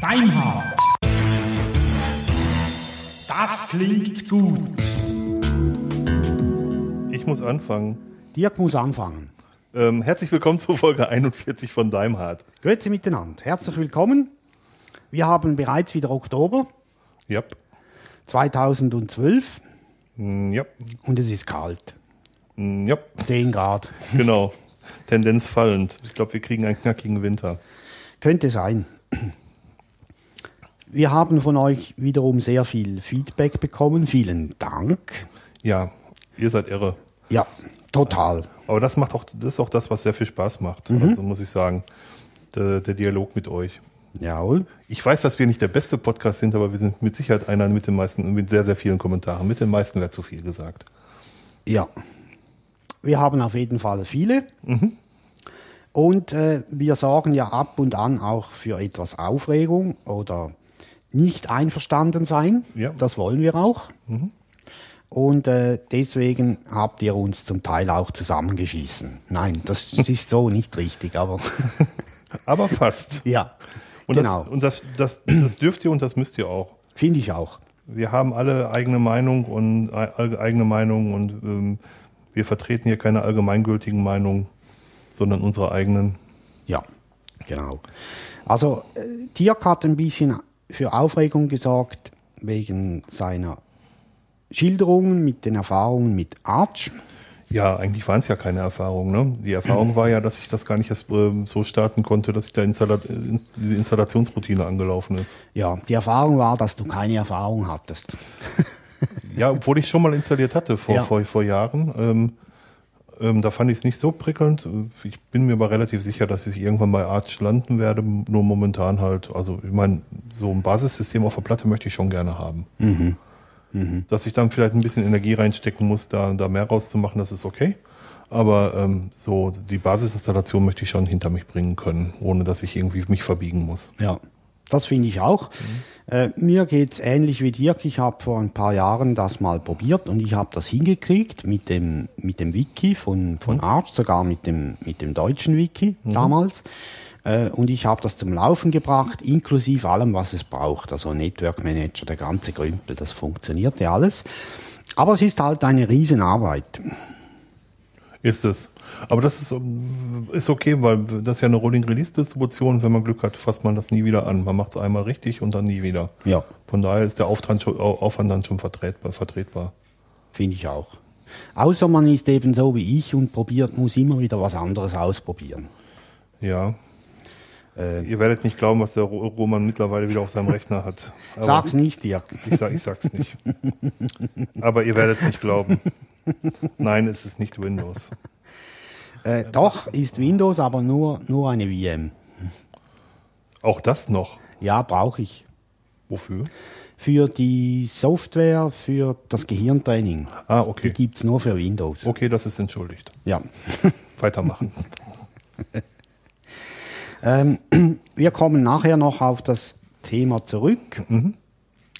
Deimhardt. Das klingt gut. Ich muss anfangen. Dirk muss anfangen. Ähm, herzlich willkommen zur Folge 41 von Daimhardt. Grüezi miteinander. Herzlich willkommen. Wir haben bereits wieder Oktober Ja. 2012 Mm, Ja. und es ist kalt. Mm, Ja. 10 Grad. Genau. Tendenz fallend. Ich glaube, wir kriegen einen knackigen Winter. Könnte sein. Wir haben von euch wiederum sehr viel Feedback bekommen. Vielen Dank. Ja, ihr seid irre. Ja, total. Aber das macht auch, das ist auch das, was sehr viel Spaß macht. Also muss ich sagen. Der, der Dialog mit euch. Jawohl. Ich weiß, dass wir nicht der beste Podcast sind, aber wir sind mit Sicherheit einer mit den meisten, mit sehr, sehr vielen Kommentaren. Mit den meisten wäre zu viel gesagt. Ja. Wir haben auf jeden Fall viele. Und äh, wir sorgen ja ab und an auch für etwas Aufregung oder nicht einverstanden sein. Ja. Das wollen wir auch. Und äh, deswegen habt ihr uns zum Teil auch zusammengeschissen. Nein, das ist so nicht richtig, aber Aber fast. ja. Und, genau, das, und das, das, das dürft ihr und das müsst ihr auch. finde ich auch. Wir haben alle eigene Meinung und e- eigene Meinung und ähm, wir vertreten hier keine allgemeingültigen Meinungen, sondern unsere eigenen. Ja, genau. Also äh, Dirk hat ein bisschen für Aufregung gesorgt wegen seiner Schilderungen mit den Erfahrungen mit Arch. Ja, eigentlich waren es ja keine Erfahrungen. Ne? Die Erfahrung war ja, dass ich das gar nicht erst ähm, so starten konnte, dass ich da Installa in- diese Installationsroutine angelaufen ist. Ja, die Erfahrung war, dass du keine Erfahrung hattest. Ja, obwohl ich schon mal installiert hatte vor, Ja. vor, vor Jahren. Ähm, ähm, da fand ich es nicht so prickelnd. Ich bin mir aber relativ sicher, dass ich irgendwann bei Arch landen werde. Nur momentan halt, also ich meine, so ein Basissystem auf der Platte möchte ich schon gerne haben. Dass ich dann vielleicht ein bisschen Energie reinstecken muss, da, da mehr rauszumachen, das ist okay. Aber ähm, so die Basisinstallation möchte ich schon hinter mich bringen können, ohne dass ich irgendwie mich verbiegen muss. Ja, das finde ich auch. Äh, mir geht's ähnlich wie Dirk. Ich habe vor ein paar Jahren das mal probiert und ich habe das hingekriegt mit dem, mit dem Wiki von, von Arch, sogar mit dem, mit dem deutschen Wiki damals. Äh, und ich habe das zum Laufen gebracht, inklusive allem, was es braucht. Also Network Manager, der ganze Grümpel, das funktionierte alles. Aber es ist halt eine Riesenarbeit. Ist es. Aber das ist, ist okay, weil das ist ja eine Rolling Release Distribution. Wenn man Glück hat, fasst man das nie wieder an. Man macht es einmal richtig und dann nie wieder. Ja, Von daher ist der Aufwand, schon, Au- Aufwand dann schon vertretbar. vertretbar. finde ich auch. Außer man ist eben so wie ich und probiert, muss immer wieder was anderes ausprobieren. Ja. Äh, Ihr werdet nicht glauben, was der Ro- Roman mittlerweile wieder auf seinem Rechner hat. Aber Sag's nicht, Dirk. Ich, sag, ich sag's nicht. Aber ihr werdet es nicht glauben. Nein, es ist nicht Windows. Äh, doch, ist Windows, aber nur, nur eine VM. Auch das noch. Ja, brauche ich. Wofür? Für die Software, für das Gehirntraining. Ah, Die okay. gibt's nur für Windows. Okay, das ist entschuldigt. Ja. Weitermachen. Ähm, wir kommen nachher noch auf das Thema zurück,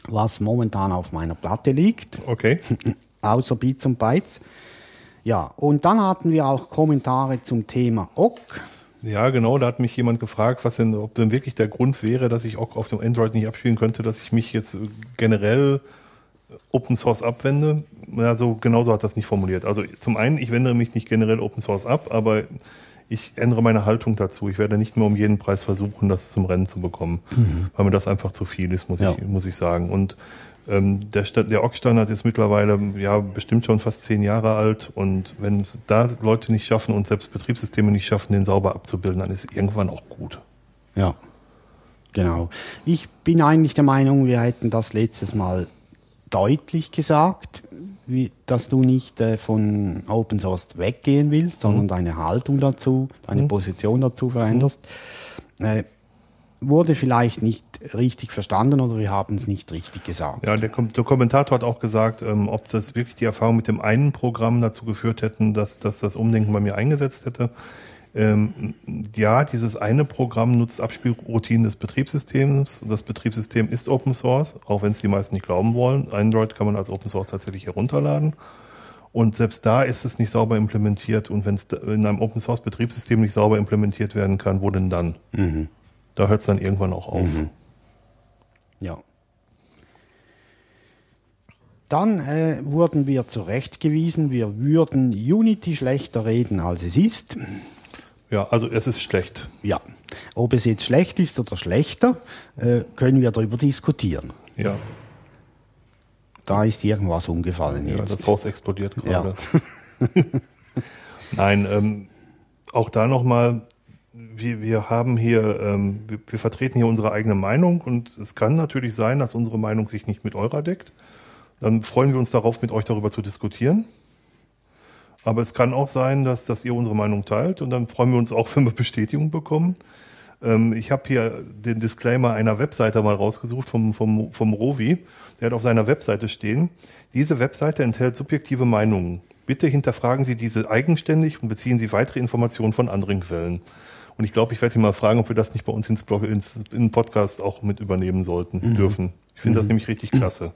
was momentan auf meiner Platte liegt, Okay. außer Bits und Bytes. Ja, und dann hatten wir auch Kommentare zum Thema OGG. Ja, genau, da hat mich jemand gefragt, was denn, ob denn wirklich der Grund wäre, dass ich auch auf dem Android nicht abspielen könnte, dass ich mich jetzt äh, generell Open Source abwende. Ja, so genauso hat das nicht formuliert. Also zum einen, ich wende mich nicht generell Open Source ab, aber ich ändere meine Haltung dazu. Ich werde nicht mehr um jeden Preis versuchen, das zum Rennen zu bekommen, weil mir das einfach zu viel ist, muss Ja. ich, muss ich sagen. Und ähm, der, der OGG-Standard ist mittlerweile ja bestimmt schon fast zehn Jahre alt und wenn da Leute nicht schaffen und selbst Betriebssysteme nicht schaffen, den sauber abzubilden, dann ist es irgendwann auch gut. Ja, genau. Ich bin eigentlich der Meinung, wir hätten das letztes Mal deutlich gesagt, wie, dass du nicht äh, von Open Source weggehen willst, sondern deine Haltung dazu, deine Position dazu veränderst. Äh, wurde vielleicht nicht richtig verstanden oder wir haben es nicht richtig gesagt. Ja, der, Kom der Kommentator hat auch gesagt, ähm, ob das wirklich die Erfahrung mit dem einen Programm dazu geführt hätten, dass, dass das Umdenken bei mir eingesetzt hätte. Ähm, ja, dieses eine Programm nutzt Abspielroutinen des Betriebssystems. Das Betriebssystem ist Open Source, auch wenn es die meisten nicht glauben wollen. Android kann man als Open Source tatsächlich herunterladen. Und selbst da ist es nicht sauber implementiert. Und wenn es in einem Open Source Betriebssystem nicht sauber implementiert werden kann, wo denn dann? Da hört es dann irgendwann auch auf. Ja. Dann äh, wurden wir zurechtgewiesen, wir würden Unity schlechter reden, als es ist. Ja, also es ist schlecht. Ja. Ob es jetzt schlecht ist oder schlechter, äh, können wir darüber diskutieren. Ja, Da ist irgendwas umgefallen ja jetzt. das Haus explodiert gerade. Ja. Nein, ähm, auch da nochmal, wir, wir haben hier, ähm, wir, wir vertreten hier unsere eigene Meinung und es kann natürlich sein, dass unsere Meinung sich nicht mit eurer deckt. Dann freuen wir uns darauf, mit euch darüber zu diskutieren. Aber es kann auch sein, dass, dass ihr unsere Meinung teilt und dann freuen wir uns auch, wenn wir Bestätigung bekommen. Ähm, ich habe hier den Disclaimer einer Webseite mal rausgesucht vom, vom, vom Rovi. Der hat auf seiner Webseite stehen, diese Webseite enthält subjektive Meinungen. Bitte hinterfragen Sie diese eigenständig und beziehen Sie weitere Informationen von anderen Quellen. Und ich glaube, ich werde ihn mal fragen, ob wir das nicht bei uns ins Blog, ins, in den Podcast auch mit übernehmen sollten, dürfen. Ich finde das nämlich richtig klasse.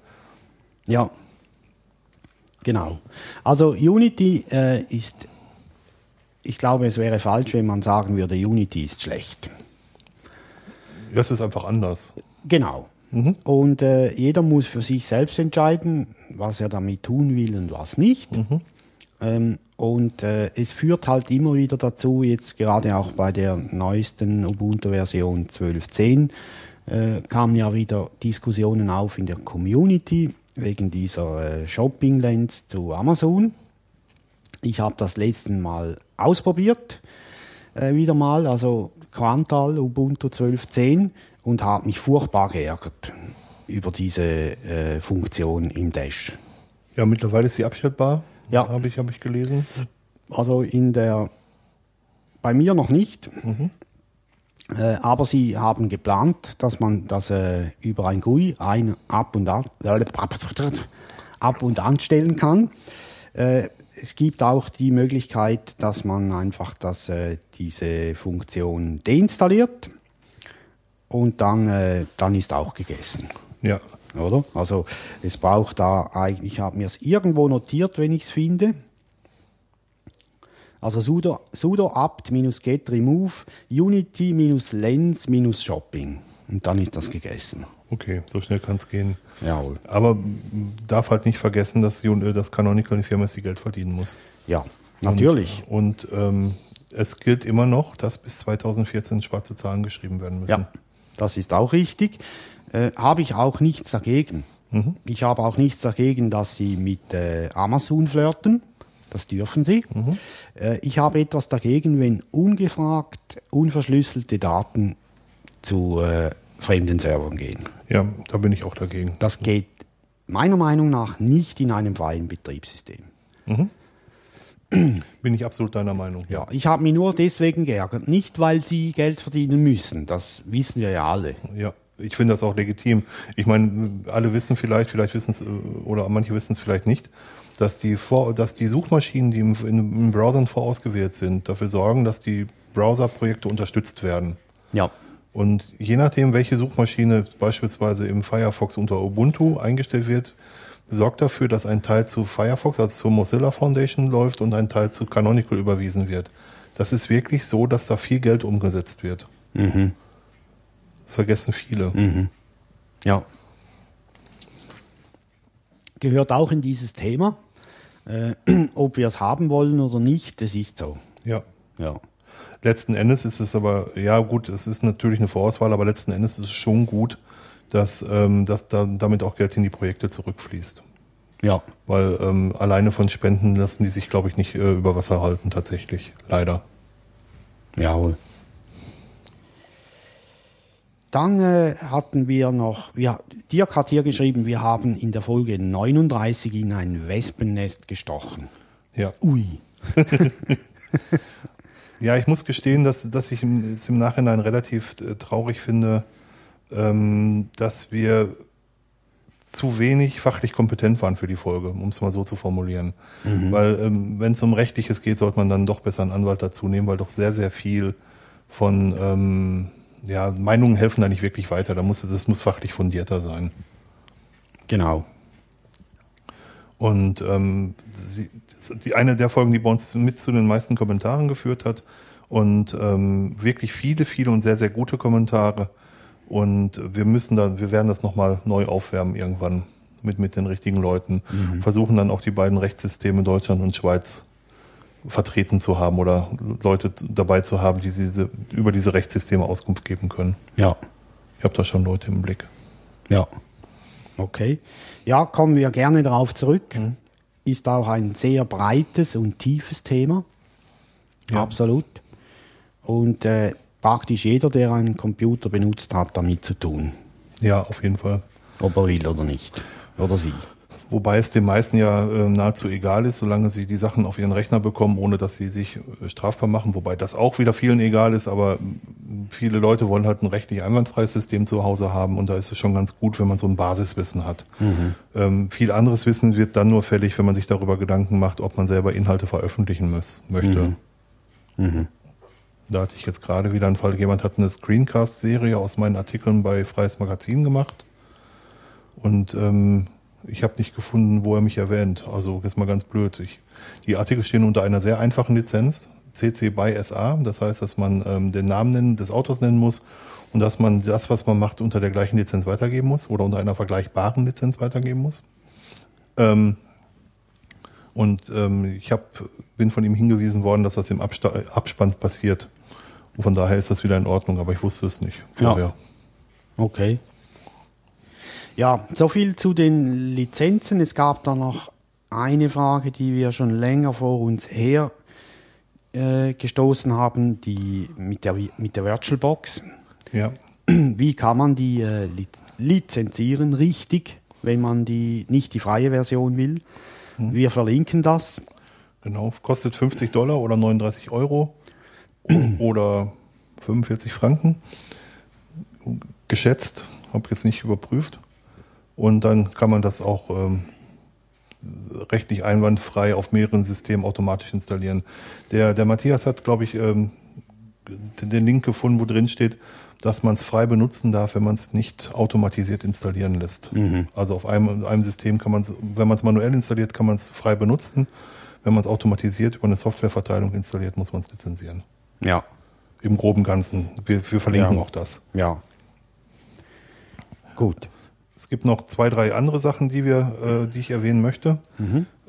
Ja. Genau. Also Unity äh, ist, ich glaube, es wäre falsch, wenn man sagen würde, Unity ist schlecht. Ja, es ist einfach anders. Genau. Und äh, jeder muss für sich selbst entscheiden, was er damit tun will und was nicht. Ähm, und äh, es führt halt immer wieder dazu, jetzt gerade auch bei der neuesten Ubuntu-Version 12.10, äh, kamen ja wieder Diskussionen auf in der Community wegen dieser äh, Shopping-Lens zu Amazon. Ich habe das letzten Mal ausprobiert, äh, wieder mal, also Quantal Ubuntu 12.10 und habe mich furchtbar geärgert über diese äh, Funktion im Dash. Ja, mittlerweile ist sie abstellbar. Ja. Habe ich, hab ich gelesen. Also in der, bei mir noch nicht, äh, aber sie haben geplant, dass man das äh, über ein GUI ein ab und an, ab und anstellen kann. Äh, es gibt auch die Möglichkeit, dass man einfach das, äh, diese Funktion deinstalliert und dann, äh, dann ist auch gegessen. Ja. Oder? Also es braucht da eigentlich, ich habe mir es irgendwo notiert, wenn ich es finde. Also sudo, sudo apt-get remove unity-lens-shopping. Und dann ist das gegessen. Okay, so schnell kann es gehen. Jawohl. Aber darf halt nicht vergessen, dass, äh, dass Canonical eine Firma ist, die Geld verdienen muss. Ja, natürlich. Und, und ähm, es gilt immer noch, dass bis 2014 schwarze Zahlen geschrieben werden müssen. Ja, das ist auch richtig. Äh, habe ich auch nichts dagegen. Ich habe auch nichts dagegen, dass Sie mit äh, Amazon flirten. Das dürfen Sie. Äh, ich habe etwas dagegen, wenn ungefragt, unverschlüsselte Daten zu äh, fremden Servern gehen. Ja, da bin ich auch dagegen. Das geht meiner Meinung nach nicht in einem freien Betriebssystem. Bin ich absolut deiner Meinung. Ja, ich habe mich nur deswegen geärgert. Nicht, weil Sie Geld verdienen müssen. Das wissen wir ja alle. Ja, ich finde das auch legitim. Ich meine, alle wissen vielleicht, vielleicht wissen es, äh, oder manche wissen es vielleicht nicht, dass die, vor, dass die Suchmaschinen, die im, in, in Browsern vorausgewählt sind, dafür sorgen, dass die Browserprojekte unterstützt werden. Ja. Und je nachdem, welche Suchmaschine beispielsweise im Firefox unter Ubuntu eingestellt wird, sorgt dafür, dass ein Teil zu Firefox, also zur Mozilla Foundation läuft und ein Teil zu Canonical überwiesen wird. Das ist wirklich so, dass da viel Geld umgesetzt wird. Das vergessen viele. Ja. Gehört auch in dieses Thema. Äh, ob wir es haben wollen oder nicht, das ist so. Ja. Ja. Letzten Endes ist es aber, ja gut, es ist natürlich eine Vorauswahl, aber letzten Endes ist es schon gut, dass, ähm, dass da, damit auch Geld in die Projekte zurückfließt. Ja. Weil ähm, alleine von Spenden lassen die sich, glaube ich, nicht äh, über Wasser halten, tatsächlich. Leider. Jawohl. Dann äh, hatten wir noch, ja, Dirk hat hier geschrieben, wir haben in der Folge 39 in ein Wespennest gestochen. Ja. Ui. Ja, ich muss gestehen, dass, dass ich es im Nachhinein relativ äh, traurig finde, ähm, dass wir zu wenig fachlich kompetent waren für die Folge, um es mal so zu formulieren. Weil ähm, wenn es um Rechtliches geht, sollte man dann doch besser einen Anwalt dazu nehmen, weil doch sehr, sehr viel von ähm, ja, Meinungen helfen da nicht wirklich weiter. Da muss, das muss fachlich fundierter sein. Genau. Und ähm, sie, die eine der Folgen, die bei uns mit zu den meisten Kommentaren geführt hat und ähm, wirklich viele, viele und sehr, sehr gute Kommentare. Und wir müssen dann, wir werden das nochmal neu aufwärmen irgendwann mit, mit den richtigen Leuten. Versuchen dann auch die beiden Rechtssysteme Deutschland und Schweiz vertreten zu haben oder Leute dabei zu haben, die diese, über diese Rechtssysteme Auskunft geben können. Ja. Ich habe da schon Leute im Blick. Ja. Okay. Ja, kommen wir gerne darauf zurück. Mhm. Ist auch ein sehr breites und tiefes Thema. Ja. Absolut. Und äh, praktisch jeder, der einen Computer benutzt, hat damit zu tun. Ja, auf jeden Fall. Ob er will oder nicht. Oder sie. Wobei es den meisten ja äh, nahezu egal ist, solange sie die Sachen auf ihren Rechner bekommen, ohne dass sie sich äh, strafbar machen. Wobei das auch wieder vielen egal ist, aber viele Leute wollen halt ein rechtlich einwandfreies System zu Hause haben und da ist es schon ganz gut, wenn man so ein Basiswissen hat. Ähm, viel anderes Wissen wird dann nur fällig, wenn man sich darüber Gedanken macht, ob man selber Inhalte veröffentlichen muss, möchte. Da hatte ich jetzt gerade wieder einen Fall, jemand hat eine Screencast-Serie aus meinen Artikeln bei Freies Magazin gemacht. Und ähm, ich habe nicht gefunden, wo er mich erwähnt. Also ist mal ganz blöd. Ich, die Artikel stehen unter einer sehr einfachen Lizenz, CC by SA. Das heißt, dass man ähm, den Namen nennen, des Autors nennen muss und dass man das, was man macht, unter der gleichen Lizenz weitergeben muss oder unter einer vergleichbaren Lizenz weitergeben muss. Ähm, und ähm, ich hab, bin von ihm hingewiesen worden, dass das im Absta Abspann passiert. Und von daher ist das wieder in Ordnung, aber ich wusste es nicht Ja. vorher. Okay. Ja, so viel zu den Lizenzen. Es gab da noch eine Frage, die wir schon länger vor uns her äh, gestoßen haben, die mit der, mit der VirtualBox. Ja. Wie kann man die äh, li lizenzieren richtig, wenn man die nicht die freie Version will? Wir verlinken das. Genau, kostet 50 Dollar oder 39 Euro oder 45 Franken. Geschätzt, habe jetzt nicht überprüft. Und dann kann man das auch ähm, rechtlich einwandfrei auf mehreren Systemen automatisch installieren. Der, der Matthias hat, glaube ich, ähm, den Link gefunden, wo drin steht, dass man es frei benutzen darf, wenn man es nicht automatisiert installieren lässt. Also auf einem, einem System kann man es, wenn man es manuell installiert, kann man es frei benutzen. Wenn man es automatisiert über eine Softwareverteilung installiert, muss man es lizenzieren. Ja, Im groben Ganzen. Wir, wir verlinken Ja. auch das. ja. Gut. Es gibt noch zwei, drei andere Sachen, die wir, äh, die ich erwähnen möchte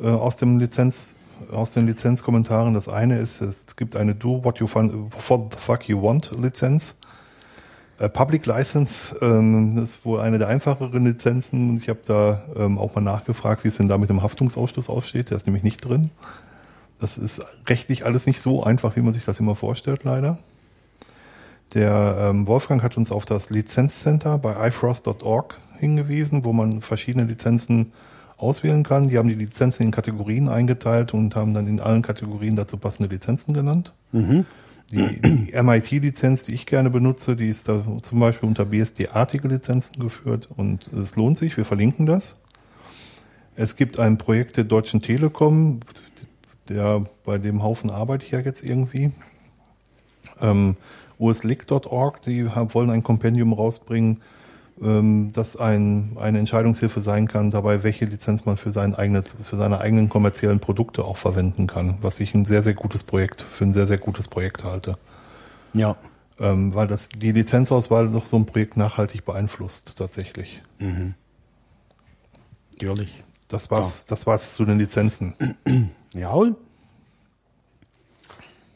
äh, aus dem Lizenz, aus den Lizenzkommentaren. Das eine ist, es gibt eine Do What You Fun, What the Fuck You Want Lizenz. Äh, Public License, ähm, ist wohl eine der einfacheren Lizenzen. Und Ich habe da ähm, auch mal nachgefragt, wie es denn da mit dem Haftungsausschluss aussteht. Der ist nämlich nicht drin. Das ist rechtlich alles nicht so einfach, wie man sich das immer vorstellt, leider. Der ähm, Wolfgang hat uns auf das Lizenzcenter bei ifrost.org hingewiesen, wo man verschiedene Lizenzen auswählen kann. Die haben die Lizenzen in Kategorien eingeteilt und haben dann in allen Kategorien dazu passende Lizenzen genannt. Die, die MIT-Lizenz, die ich gerne benutze, die ist da zum Beispiel unter BSD-artige Lizenzen geführt und es lohnt sich, wir verlinken das. Es gibt ein Projekt der Deutschen Telekom, der bei dem Haufen arbeite ich ja jetzt irgendwie. Ähm, uslic.org, die haben, wollen ein Kompendium rausbringen, ähm, das ein, eine Entscheidungshilfe sein kann, dabei, welche Lizenz man für, sein eigenes, für seine eigenen kommerziellen Produkte auch verwenden kann, was ich ein sehr, sehr gutes Projekt, für ein sehr, sehr gutes Projekt halte. Ja. Ähm, weil das die Lizenzauswahl doch so ein Projekt nachhaltig beeinflusst, tatsächlich. Natürlich. Das war's, das war's zu den Lizenzen. Jawohl.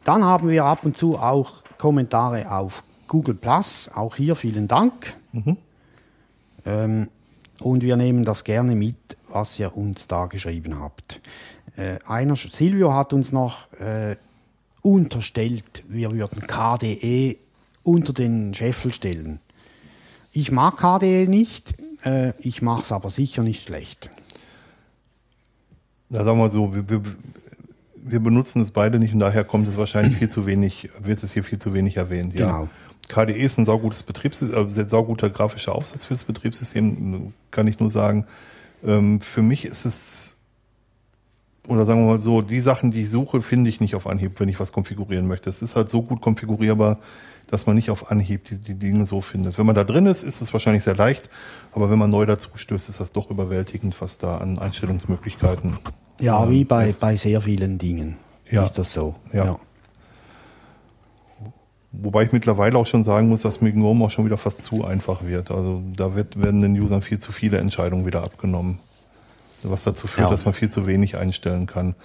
Dann haben wir ab und zu auch Kommentare auf Google Plus. Auch hier vielen Dank. Ähm, und wir nehmen das gerne mit, was ihr uns da geschrieben habt. Äh, einer, Silvio hat uns noch äh, unterstellt, wir würden KDE unter den Scheffel stellen. Ich mag KDE nicht, äh, ich mache es aber sicher nicht schlecht. Na, sagen wir so, wir, wir, wir benutzen es beide nicht und daher kommt es wahrscheinlich viel zu wenig, wird es hier viel zu wenig erwähnt. Ja. Genau. KDE ist ein saugutes Betriebssystem, äh, sehr sauguter grafischer Aufsatz für das Betriebssystem, kann ich nur sagen. Ähm, für mich ist es, oder sagen wir mal so, die Sachen, die ich suche, finde ich nicht auf Anhieb, wenn ich was konfigurieren möchte. Es ist halt so gut konfigurierbar, dass man nicht auf Anhieb die, die Dinge so findet. Wenn man da drin ist, ist es wahrscheinlich sehr leicht, aber wenn man neu dazu stößt, ist das doch überwältigend, was da an Einstellungsmöglichkeiten Ja, wie bei, ist. bei sehr vielen Dingen Ja. ist das so. Ja. Wobei ich mittlerweile auch schon sagen muss, dass mit GNOME auch schon wieder fast zu einfach wird. Also da wird, werden den Usern viel zu viele Entscheidungen wieder abgenommen. Was dazu führt, Ja. dass man viel zu wenig einstellen kann.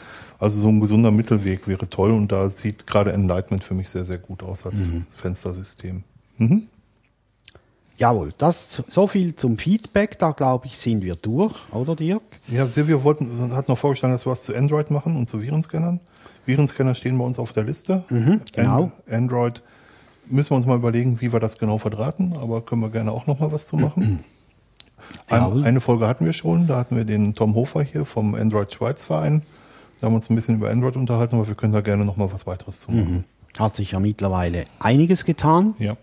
Also so ein gesunder Mittelweg wäre toll und da sieht gerade Enlightenment für mich sehr, sehr gut aus als Fenstersystem. Jawohl, das so viel zum Feedback. Da glaube ich, sind wir durch, oder Dirk? Ja, Silvio wollten, hat noch vorgeschlagen, dass wir was zu Android machen und zu Virenscannern. Virenscanner stehen bei uns auf der Liste. genau. An Android müssen wir uns mal überlegen, wie wir das genau verdrahten, aber können wir gerne auch noch mal was zu machen. Ein, eine Folge hatten wir schon, da hatten wir den Tom Hofer hier vom Android Schweiz Verein. Da haben wir uns ein bisschen über Android unterhalten, aber wir können da gerne noch mal was weiteres zu machen. Hat sich ja mittlerweile einiges getan Ja.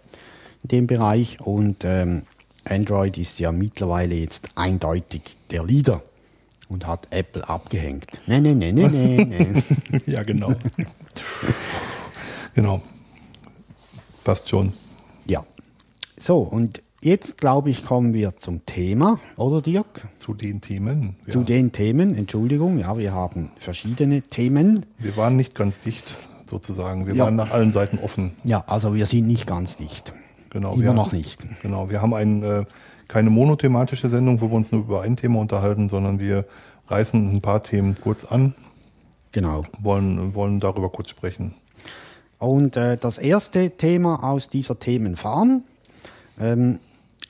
in dem Bereich und ähm, Android ist ja mittlerweile jetzt eindeutig der Leader und hat Apple abgehängt. Nee, nee, nee, nee, nee, nee. ja, genau. genau. Passt schon. Ja. So, und jetzt glaube ich, kommen wir zum Thema, oder Dirk? Zu den Themen. Ja. Zu den Themen, Entschuldigung, ja, wir haben verschiedene Themen. Wir waren nicht ganz dicht, sozusagen. Wir Ja. waren nach allen Seiten offen. Ja, also wir sind nicht ganz dicht. Genau. Immer wir noch nicht. Genau. Wir haben ein, äh, keine monothematische Sendung, wo wir uns nur über ein Thema unterhalten, sondern wir reißen ein paar Themen kurz an, Genau. wollen, wollen darüber kurz sprechen. Und äh, das erste Thema aus dieser Themenfarm, ähm,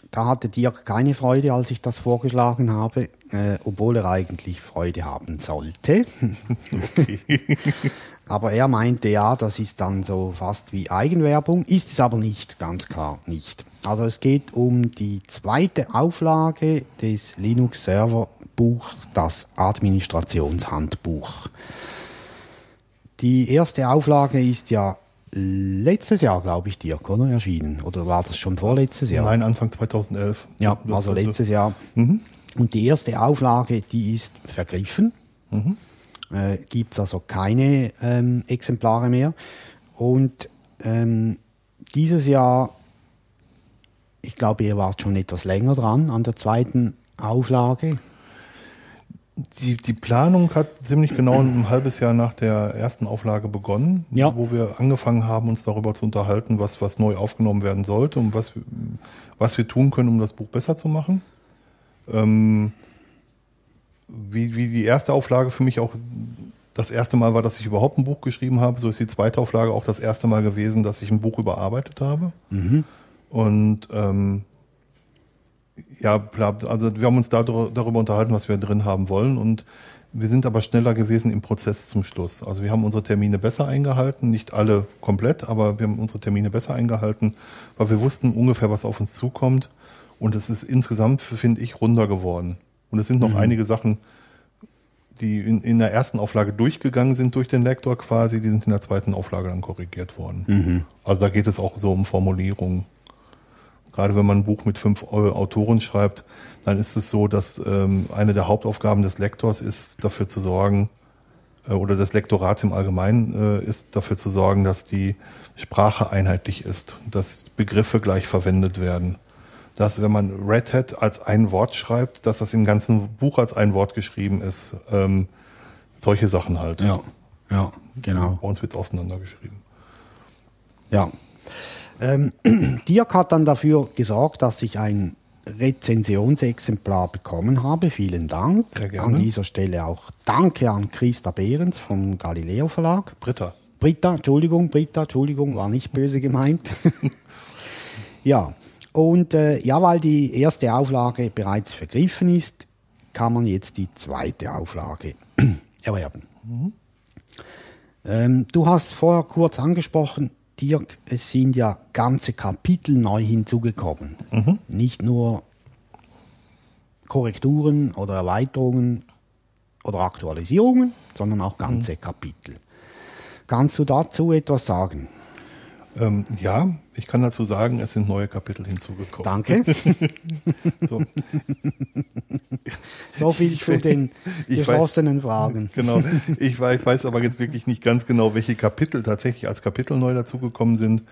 da hatte Dirk keine Freude, als ich das vorgeschlagen habe, äh, obwohl er eigentlich Freude haben sollte. aber er meinte, ja, das ist dann so fast wie Eigenwerbung, ist es aber nicht, ganz klar nicht. Also es geht um die zweite Auflage des Linux Server Buchs, das Administrationshandbuch. Die erste Auflage ist ja letztes Jahr, glaube ich, Dirk, oder? Erschienen. Oder war das schon vorletztes Jahr? Nein, Anfang 2011. Ja, also letztes Jahr. Und die erste Auflage, die ist vergriffen. Äh, Gibt es also keine ähm, Exemplare mehr. Und ähm, dieses Jahr, ich glaube, ihr wart schon etwas länger dran an der zweiten Auflage. Die, die Planung hat ziemlich genau ein halbes Jahr nach der ersten Auflage begonnen, Ja. wo wir angefangen haben, uns darüber zu unterhalten, was, was neu aufgenommen werden sollte und was, wir- was wir tun können, um das Buch besser zu machen. Ähm, wie, wie die erste Auflage für mich auch das erste Mal war, dass ich überhaupt ein Buch geschrieben habe, so ist die zweite Auflage auch das erste Mal gewesen, dass ich ein Buch überarbeitet habe. Und ähm, ja, bla- also wir haben uns dar- darüber unterhalten, was wir drin haben wollen und wir sind aber schneller gewesen im Prozess zum Schluss. Also wir haben unsere Termine besser eingehalten, nicht alle komplett, aber wir haben unsere Termine besser eingehalten, weil wir wussten ungefähr, was auf uns zukommt und es ist insgesamt, finde ich, runder geworden. Und es sind noch einige Sachen, die in, in der ersten Auflage durchgegangen sind durch den Lektor quasi, die sind in der zweiten Auflage dann korrigiert worden. Also da geht es auch so um Formulierungen. Gerade wenn man ein Buch mit fünf Autoren schreibt, dann ist es so, dass ähm, eine der Hauptaufgaben des Lektors ist, dafür zu sorgen, äh, oder des Lektorats im Allgemeinen äh, ist, dafür zu sorgen, dass die Sprache einheitlich ist, dass Begriffe gleich verwendet werden. Dass, wenn man Red Hat als ein Wort schreibt, dass das im ganzen Buch als ein Wort geschrieben ist. Ähm, solche Sachen halt. ja, genau. Bei uns wird auseinandergeschrieben. Ja. Ähm, Dirk hat dann dafür gesorgt, dass ich ein Rezensionsexemplar bekommen habe. Vielen Dank. An dieser Stelle auch Danke an Christa Behrens vom Galileo Verlag. Britta. Britta, Entschuldigung, Britta, Entschuldigung, war nicht böse gemeint. ja, und äh, ja, weil die erste Auflage bereits vergriffen ist, kann man jetzt die zweite Auflage erwerben. Ähm, du hast vorher kurz angesprochen, Dirk, es sind ja ganze Kapitel neu hinzugekommen. Nicht nur Korrekturen oder Erweiterungen oder Aktualisierungen, sondern auch ganze Kapitel. Kannst du dazu etwas sagen? Ähm, ja, ich kann dazu sagen, es sind neue Kapitel hinzugekommen. Danke. So, So viel zu den ich weiß- geschlossenen Fragen. genau. Ich weiß, ich weiß aber jetzt wirklich nicht ganz genau, welche Kapitel tatsächlich als Kapitel neu dazugekommen sind.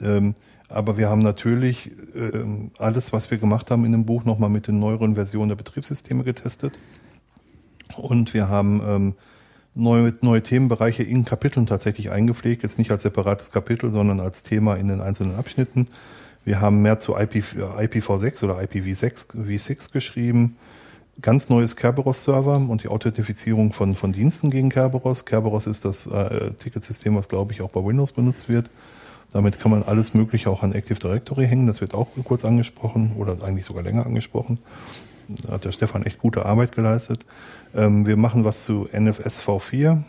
Ähm, aber wir haben natürlich ähm, alles, was wir gemacht haben in dem Buch, nochmal mit den neueren Versionen der Betriebssysteme getestet. Und wir haben ähm, neue, neue Themenbereiche in Kapiteln tatsächlich eingepflegt, jetzt nicht als separates Kapitel, sondern als Thema in den einzelnen Abschnitten. Wir haben mehr zu IP, IPv6 oder IPv6 V6 geschrieben. Ganz neues Kerberos-Server und die Authentifizierung von, von Diensten gegen Kerberos. Kerberos ist das äh, Ticketsystem, was glaube ich auch bei Windows benutzt wird. Damit kann man alles Mögliche auch an Active Directory hängen. Das wird auch kurz angesprochen oder eigentlich sogar länger angesprochen. Da hat der Stefan echt gute Arbeit geleistet. Ähm, wir machen was zu NFS V4.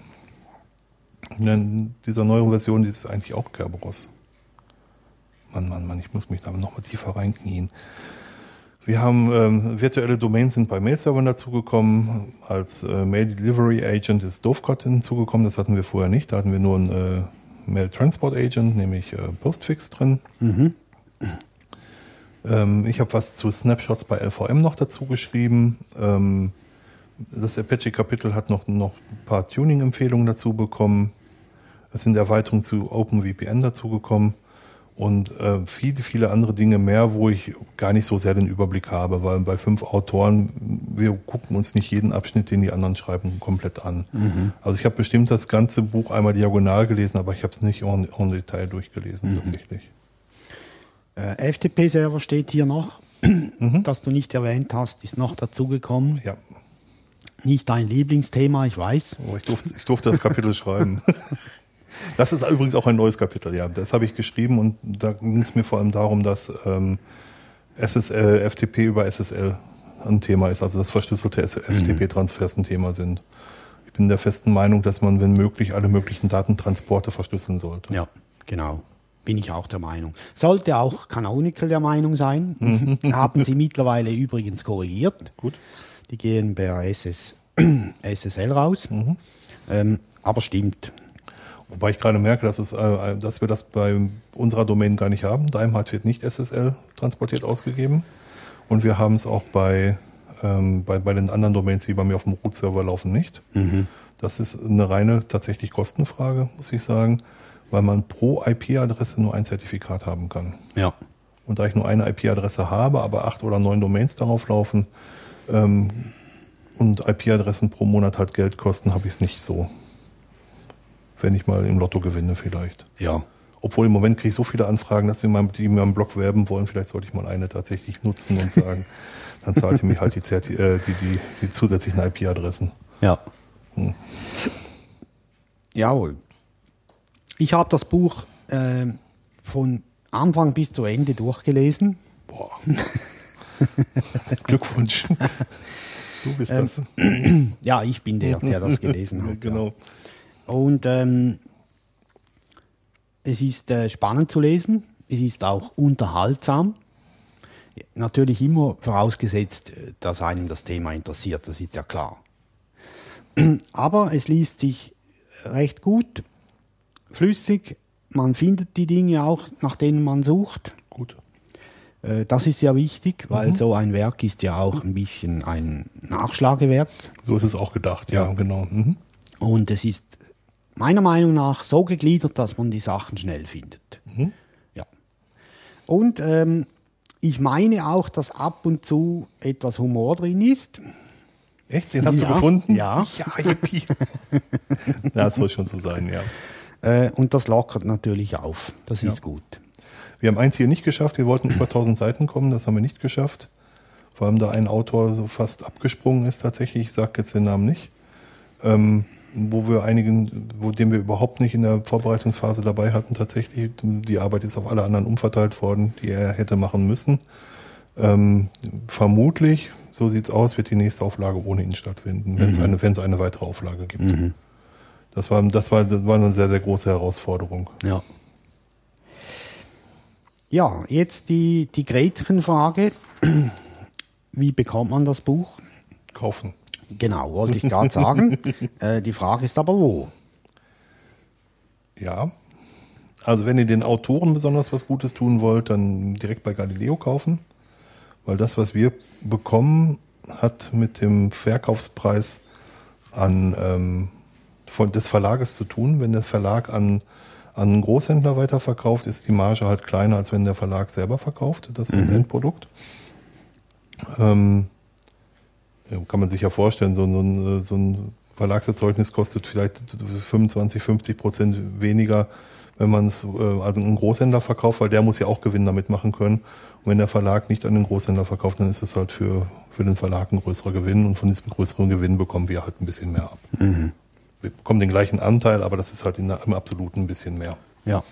In dieser neuen Version, die ist eigentlich auch Kerberos. Mann, Mann, Mann, ich muss mich da nochmal tiefer reinknien. Wir haben ähm, virtuelle Domains sind bei Mail-Servern dazugekommen. Als äh, Mail Delivery Agent ist Dovecot hinzugekommen. Das hatten wir vorher nicht. Da hatten wir nur ein äh, Mail Transport Agent, nämlich äh, Postfix drin. Mhm. Ähm, ich habe was zu Snapshots bei LVM noch dazu geschrieben. Ähm, das Apache-Kapitel hat noch, noch ein paar Tuning-Empfehlungen dazu bekommen. Es sind Erweiterungen zu OpenVPN dazugekommen und äh, viele, viele andere Dinge mehr, wo ich gar nicht so sehr den Überblick habe, weil bei fünf Autoren, wir gucken uns nicht jeden Abschnitt, den die anderen schreiben, komplett an. Mhm. Also ich habe bestimmt das ganze Buch einmal diagonal gelesen, aber ich habe es nicht en, en Detail durchgelesen mhm. tatsächlich. Äh, FTP-Server steht hier noch, mhm. das du nicht erwähnt hast, ist noch dazugekommen. Ja. Nicht dein Lieblingsthema, ich weiß. Oh, ich, durfte, ich durfte das Kapitel schreiben. Das ist übrigens auch ein neues Kapitel, ja. Das habe ich geschrieben und da ging es mir vor allem darum, dass ähm, SSL, FTP über SSL ein Thema ist, also dass verschlüsselte FTP-Transfers ein Thema sind. Ich bin der festen Meinung, dass man, wenn möglich, alle möglichen Datentransporte verschlüsseln sollte. Ja, genau. Bin ich auch der Meinung. Sollte auch Canonical der Meinung sein. Mhm. Haben sie mittlerweile übrigens korrigiert. Gut. Die gehen per SS, SSL raus. Mhm. Ähm, aber stimmt. Wobei ich gerade merke, dass, es, äh, dass wir das bei unserer Domain gar nicht haben. Daimhardt wird nicht SSL transportiert ausgegeben. Und wir haben es auch bei, ähm, bei, bei den anderen Domains, die bei mir auf dem Root-Server laufen, nicht. Mhm. Das ist eine reine tatsächlich Kostenfrage, muss ich sagen, weil man pro IP-Adresse nur ein Zertifikat haben kann. Ja. Und da ich nur eine IP-Adresse habe, aber acht oder neun Domains darauf laufen ähm, und IP-Adressen pro Monat halt Geld kosten, habe ich es nicht so wenn ich mal im Lotto gewinne vielleicht. Ja. Obwohl im Moment kriege ich so viele Anfragen, dass sie mal, die mir am Blog werben wollen. Vielleicht sollte ich mal eine tatsächlich nutzen und sagen, dann zahlt ihr mir halt die, Zerti äh, die, die, die zusätzlichen IP-Adressen. Ja. Hm. Jawohl. Ich habe das Buch äh, von Anfang bis zu Ende durchgelesen. Boah. Glückwunsch. Du bist ähm, das. Ja, ich bin der, der das gelesen hat. genau. Ja. Und ähm, es ist äh, spannend zu lesen, es ist auch unterhaltsam. Natürlich immer vorausgesetzt, dass einem das Thema interessiert, das ist ja klar. Aber es liest sich recht gut, flüssig, man findet die Dinge auch, nach denen man sucht. Gut. Äh, das ist ja wichtig, weil mhm. so ein Werk ist ja auch ein bisschen ein Nachschlagewerk. So ist es auch gedacht, ja, ja. genau. Mhm. Und es ist meiner Meinung nach so gegliedert, dass man die Sachen schnell findet. Mhm. Ja. Und ähm, ich meine auch, dass ab und zu etwas Humor drin ist. Echt? Den hast ja, du gefunden? Ja. Ja, yippie. das soll schon so sein, ja. Äh, und das lockert natürlich auf. Das ja. ist gut. Wir haben eins hier nicht geschafft. Wir wollten über 1000 Seiten kommen. Das haben wir nicht geschafft. Vor allem da ein Autor so fast abgesprungen ist tatsächlich. Ich sage jetzt den Namen nicht. Ähm, wo wir einigen, wo den wir überhaupt nicht in der Vorbereitungsphase dabei hatten, tatsächlich. Die Arbeit ist auf alle anderen umverteilt worden, die er hätte machen müssen. Ähm, vermutlich, so sieht's aus, wird die nächste Auflage ohne ihn stattfinden, wenn es mhm. eine, es eine weitere Auflage gibt. Mhm. Das war, das war, das war eine sehr, sehr große Herausforderung. Ja. Ja, jetzt die, die Gretchenfrage. Wie bekommt man das Buch? Kaufen. Genau, wollte ich gerade sagen. äh, die Frage ist aber wo? Ja. Also wenn ihr den Autoren besonders was Gutes tun wollt, dann direkt bei Galileo kaufen. Weil das, was wir bekommen, hat mit dem Verkaufspreis an, ähm, von, des Verlages zu tun. Wenn der Verlag an, an einen Großhändler weiterverkauft, ist die Marge halt kleiner, als wenn der Verlag selber verkauft, das mhm. Endprodukt. Ähm, kann man sich ja vorstellen, so, so, ein, so ein Verlagserzeugnis kostet vielleicht 25, 50 Prozent weniger, wenn man es äh, also einen Großhändler verkauft, weil der muss ja auch Gewinn damit machen können. Und wenn der Verlag nicht an den Großhändler verkauft, dann ist es halt für, für den Verlag ein größerer Gewinn und von diesem größeren Gewinn bekommen wir halt ein bisschen mehr ab. Wir bekommen den gleichen Anteil, aber das ist halt in, im Absoluten ein bisschen mehr. Ja.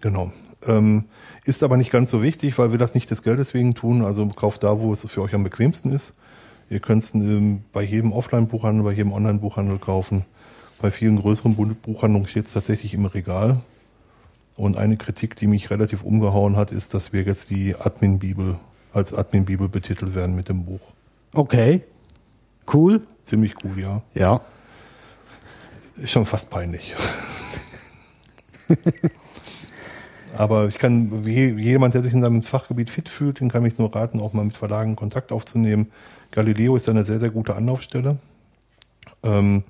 Genau. Ähm, ist aber nicht ganz so wichtig, weil wir das nicht des Geldes wegen tun. Also kauft da, wo es für euch am bequemsten ist. Ihr könnt es ähm, bei jedem Offline-Buchhandel, bei jedem Online-Buchhandel kaufen. Bei vielen größeren Bu- Buchhandlungen steht es tatsächlich im Regal. Und eine Kritik, die mich relativ umgehauen hat, ist, dass wir jetzt die Admin-Bibel als Admin-Bibel betitelt werden mit dem Buch. Okay. Cool. Ziemlich cool, ja. Ja. Ist schon fast peinlich. Aber ich kann, wie jemand, der sich in seinem Fachgebiet fit fühlt, den kann ich nur raten, auch mal mit Verlagen Kontakt aufzunehmen. Galileo ist eine sehr, sehr gute Anlaufstelle. Ähm,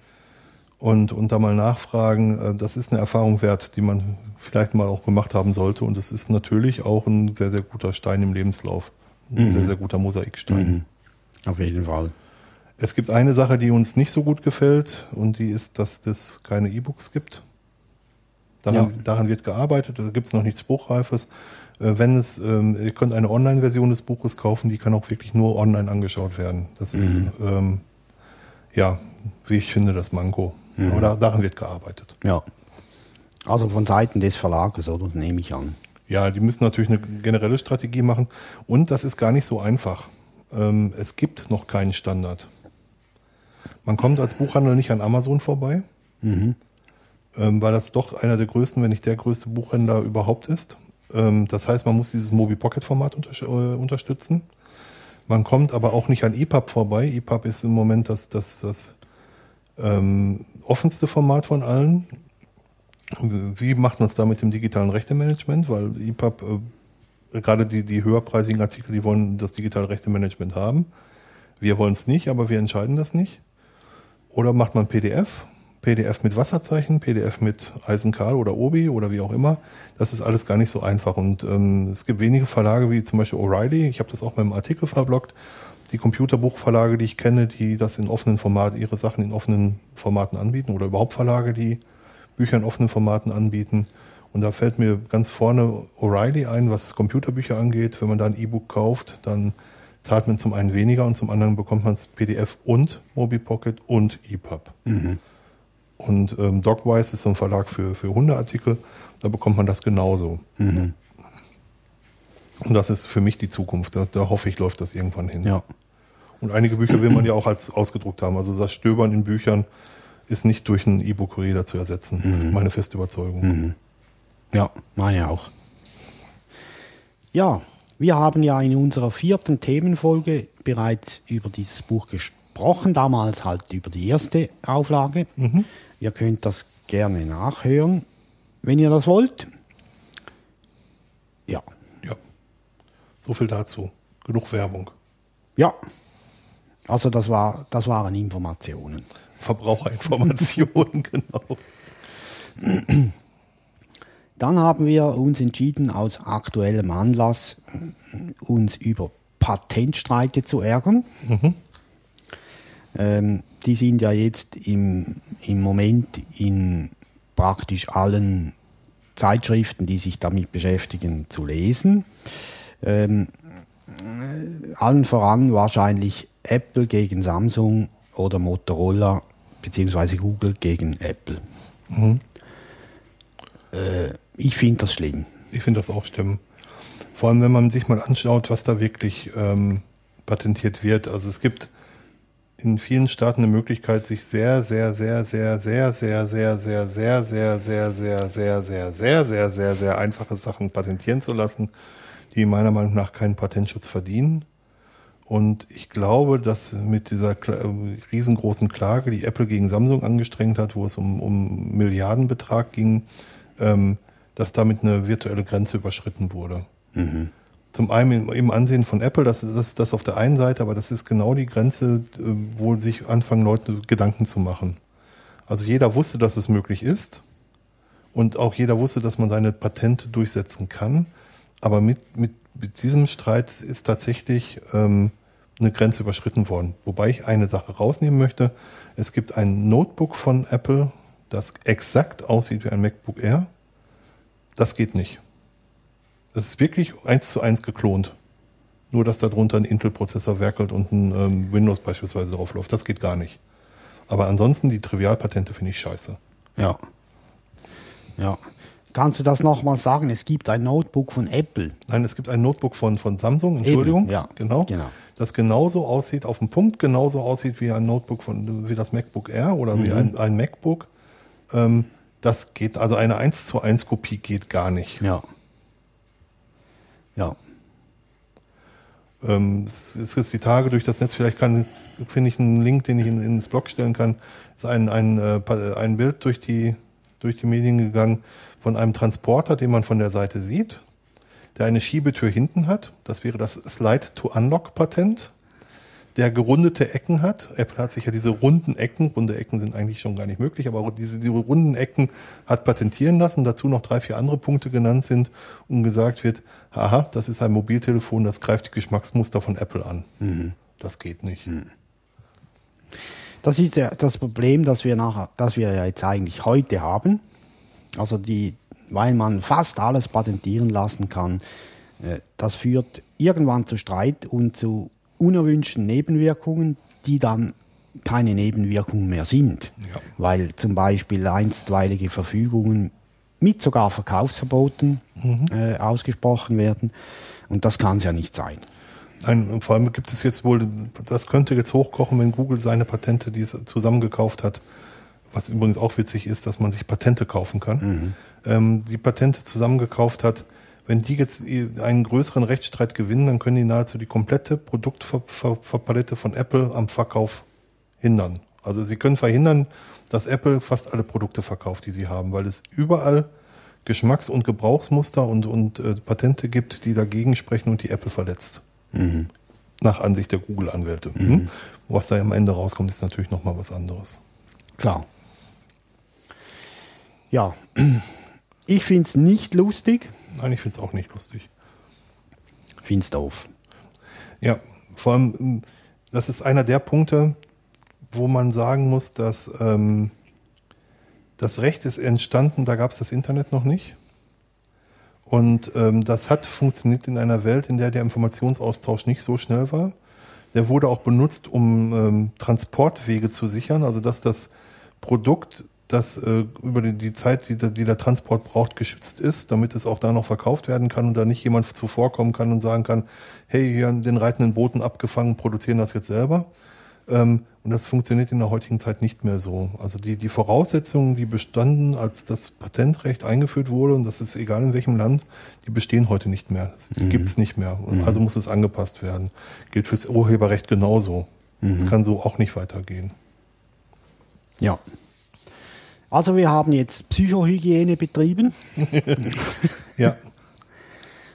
und, und da mal nachfragen, äh, das ist eine Erfahrung wert, die man vielleicht mal auch gemacht haben sollte. Und es ist natürlich auch ein sehr, sehr guter Stein im Lebenslauf. Ein sehr, sehr guter Mosaikstein. Auf jeden Fall. Es gibt eine Sache, die uns nicht so gut gefällt, und die ist, dass es keine E-Books gibt. Daran, Ja. daran wird gearbeitet, da gibt es noch nichts Spruchreifes. Äh, Wenn es, ähm, ihr könnt eine Online-Version des Buches kaufen, die kann auch wirklich nur online angeschaut werden. Das ist, ähm, ja, wie ich finde, das Manko. Aber da, daran wird gearbeitet. Ja. Also von Seiten des Verlages, oder? Nehme ich an. Ja, die müssen natürlich eine generelle Strategie machen. Und das ist gar nicht so einfach. Ähm, es gibt noch keinen Standard. Man kommt als Buchhandel nicht an Amazon vorbei, ähm, weil das doch einer der größten, wenn nicht der größte Buchhändler überhaupt ist. Ähm, das heißt, man muss dieses Mobi Pocket Format unter, äh, unterstützen. Man kommt aber auch nicht an EPUB vorbei. EPUB ist im Moment das, das, das ähm, offenste Format von allen. Wie macht man es da mit dem digitalen Rechtemanagement? Weil EPUB, äh, gerade die, die höherpreisigen Artikel, die wollen das digitale Rechtemanagement haben. Wir wollen es nicht, aber wir entscheiden das nicht. Oder macht man PDF? PDF mit Wasserzeichen, PDF mit Eisenkahl oder Obi oder wie auch immer. Das ist alles gar nicht so einfach. Und ähm, es gibt wenige Verlage wie zum Beispiel O'Reilly. Ich habe das auch in meinem Artikel verblockt. Die Computerbuchverlage, die ich kenne, die das in offenen Formaten, ihre Sachen in offenen Formaten anbieten oder überhaupt Verlage, die Bücher in offenen Formaten anbieten. Und da fällt mir ganz vorne O'Reilly ein, was Computerbücher angeht. Wenn man da ein E-Book kauft, dann zahlt man zum einen weniger und zum anderen bekommt man es PDF und MobiPocket und EPUB. Und ähm, Dogwise ist so ein Verlag für, für Hundeartikel, da bekommt man das genauso. Und das ist für mich die Zukunft. Da, da hoffe ich, läuft das irgendwann hin. Ja. Und einige Bücher will man ja auch als ausgedruckt haben. Also das Stöbern in Büchern ist nicht durch einen E-Book-Reader zu ersetzen. Meine feste Überzeugung. Ja, meine auch. Ja, wir haben ja in unserer vierten Themenfolge bereits über dieses Buch gesprochen, damals halt über die erste Auflage. Ihr könnt das gerne nachhören, wenn ihr das wollt. Ja, Ja. So viel dazu. Genug Werbung. ja. Also das war, das waren Informationen. Verbraucherinformationen, genau. Dann haben wir uns entschieden, aus aktuellem Anlass äh, uns über Patentstreite zu ärgern. Ähm, die sind ja jetzt im, im Moment in praktisch allen Zeitschriften, die sich damit beschäftigen, zu lesen. Ähm, äh, allen voran wahrscheinlich Apple gegen Samsung oder Motorola beziehungsweise Google gegen Apple. Äh, ich finde das schlimm. Ich finde das auch stimmen. Vor allem, wenn man sich mal anschaut, was da wirklich ähm, patentiert wird. Also es gibt in vielen Staaten eine Möglichkeit, sich sehr, sehr, sehr, sehr, sehr, sehr, sehr, sehr, sehr, sehr, sehr, sehr, sehr, sehr, sehr, sehr, sehr, sehr einfache Sachen patentieren zu lassen, die meiner Meinung nach keinen Patentschutz verdienen. Und ich glaube, dass mit dieser äh, riesengroßen Klage, die Apple gegen Samsung angestrengt hat, wo es um, um Milliardenbetrag ging, ähm, dass damit eine virtuelle Grenze überschritten wurde. Zum einen im, Ansehen von Apple, das, das ist das auf der einen Seite, aber das ist genau die Grenze, äh, wo sich anfangen Leute Gedanken zu machen. Also jeder wusste, dass es möglich ist und auch jeder wusste, dass man seine Patente durchsetzen kann. Aber mit, mit, mit diesem Streit ist tatsächlich ähm, eine Grenze überschritten worden. Wobei ich eine Sache rausnehmen möchte. Es gibt ein Notebook von Apple, das exakt aussieht wie ein MacBook Air. Das geht nicht. Das ist wirklich eins zu eins geklont. Nur, dass darunter ein Intel-Prozessor werkelt und ein ähm, Windows beispielsweise drauf läuft. Das geht gar nicht. Aber ansonsten, die Trivialpatente finde ich scheiße. Ja. Ja. Kannst du das nochmal sagen? Es gibt ein Notebook von Apple. Nein, es gibt ein Notebook von, von Samsung, Entschuldigung. Eben, ja, genau. genau. Das genauso aussieht, auf dem Punkt genauso aussieht wie ein Notebook von, wie das MacBook Air oder wie ein, ein MacBook. Ähm, das geht, also eine 1 zu 1 Kopie geht gar nicht. Ja. Ja. Ähm, es ist jetzt die Tage durch das Netz, vielleicht kann, finde ich einen Link, den ich in, ins Blog stellen kann, ist ein, ein, äh, Pa- ein Bild durch die, durch die Medien gegangen von einem Transporter, den man von der Seite sieht, der eine Schiebetür hinten hat. Das wäre das Slide-to-Unlock-Patent, der gerundete Ecken hat. Apple hat sich ja diese runden Ecken, runde Ecken sind eigentlich schon gar nicht möglich, aber diese, diese runden Ecken hat patentieren lassen. Dazu noch drei, vier andere Punkte genannt sind und gesagt wird, haha, das ist ein Mobiltelefon, das greift die Geschmacksmuster von Apple an. Das geht nicht. Das ist ja das Problem, das wir nachher, das wir ja jetzt eigentlich heute haben. Also die, weil man fast alles patentieren lassen kann, äh, das führt irgendwann zu Streit und zu unerwünschten Nebenwirkungen, die dann keine Nebenwirkungen mehr sind. Ja. Weil zum Beispiel einstweilige Verfügungen mit sogar Verkaufsverboten äh, ausgesprochen werden. Und das kann es ja nicht sein. Nein, vor allem gibt es jetzt wohl, das könnte jetzt hochkochen, wenn Google seine Patente, die es zusammengekauft hat, was übrigens auch witzig ist, dass man sich Patente kaufen kann, ähm, die Patente zusammengekauft hat. Wenn die jetzt einen größeren Rechtsstreit gewinnen, dann können die nahezu die komplette Produktpalette von Apple am Verkauf hindern. Also sie können verhindern, dass Apple fast alle Produkte verkauft, die sie haben, weil es überall Geschmacks- und Gebrauchsmuster und, und äh, Patente gibt, die dagegen sprechen und die Apple verletzt. Nach Ansicht der Google-Anwälte. Mhm. Was da am Ende rauskommt, ist natürlich nochmal was anderes. Klar. Ja, ich finde es nicht lustig, Nein, ich finde es auch nicht lustig. finde es doof. Ja, vor allem, ähm, das ist einer der Punkte, wo man sagen muss, dass ähm, das Recht ist entstanden, da gab es das Internet noch nicht. Und ähm, das hat funktioniert in einer Welt, in der der Informationsaustausch nicht so schnell war. Der wurde auch benutzt, um ähm, Transportwege zu sichern, also dass das Produkt, das äh, über die, die Zeit, die, der- die der Transport braucht, geschützt ist, damit es auch da noch verkauft werden kann und da nicht jemand zuvorkommen kann und sagen kann, hey, hier haben den reitenden Booten abgefangen, produzieren das jetzt selber. Ähm, und das funktioniert in der heutigen Zeit nicht mehr so. Also die, die Voraussetzungen, die bestanden, als das Patentrecht eingeführt wurde, und das ist egal in welchem Land, die bestehen heute nicht mehr. Das, die gibt's nicht mehr. Und Also muss es angepasst werden. Gilt fürs Urheberrecht genauso. Es kann so auch nicht weitergehen. Ja. Also wir haben jetzt Psychohygiene betrieben. Ja.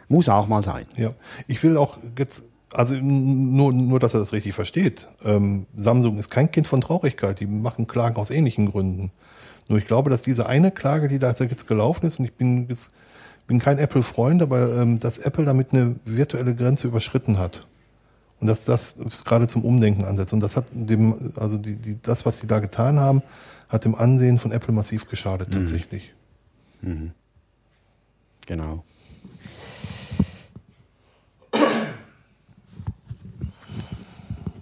Muss auch mal sein. Ja, ich will auch jetzt, also nur, nur, dass er das richtig versteht. Ähm, Samsung ist kein Kind von Traurigkeit. Die machen Klagen aus ähnlichen Gründen. Nur ich glaube, dass diese eine Klage, die da jetzt gelaufen ist, und ich bin, bin kein Apple-Freund, aber ähm, dass Apple damit eine virtuelle Grenze überschritten hat. Und dass das gerade zum Umdenken ansetzt. Und das hat dem, also die, die, das, was die da getan haben, hat dem Ansehen von Apple massiv geschadet tatsächlich. Genau.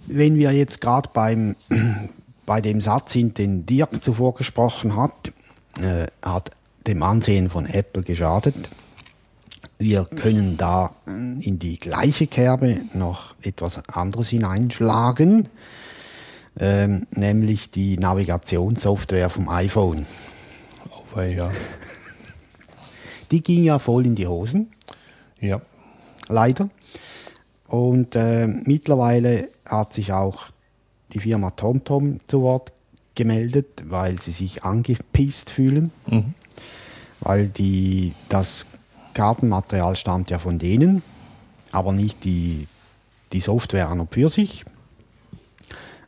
Wenn wir jetzt gerade beim bei dem Satz sind, den Dirk zuvor gesprochen hat, äh, hat dem Ansehen von Apple geschadet. Wir können da äh, in die gleiche Kerbe noch etwas anderes hineinschlagen, ähm, nämlich die Navigationssoftware vom iPhone. Auf, ja. Die ging ja voll in die Hosen. Ja. leider. Und äh, mittlerweile hat sich auch die Firma TomTom zu Wort gemeldet, weil sie sich angepisst fühlen, weil die, das Kartenmaterial stammt ja von denen, aber nicht die, die Software an und für sich.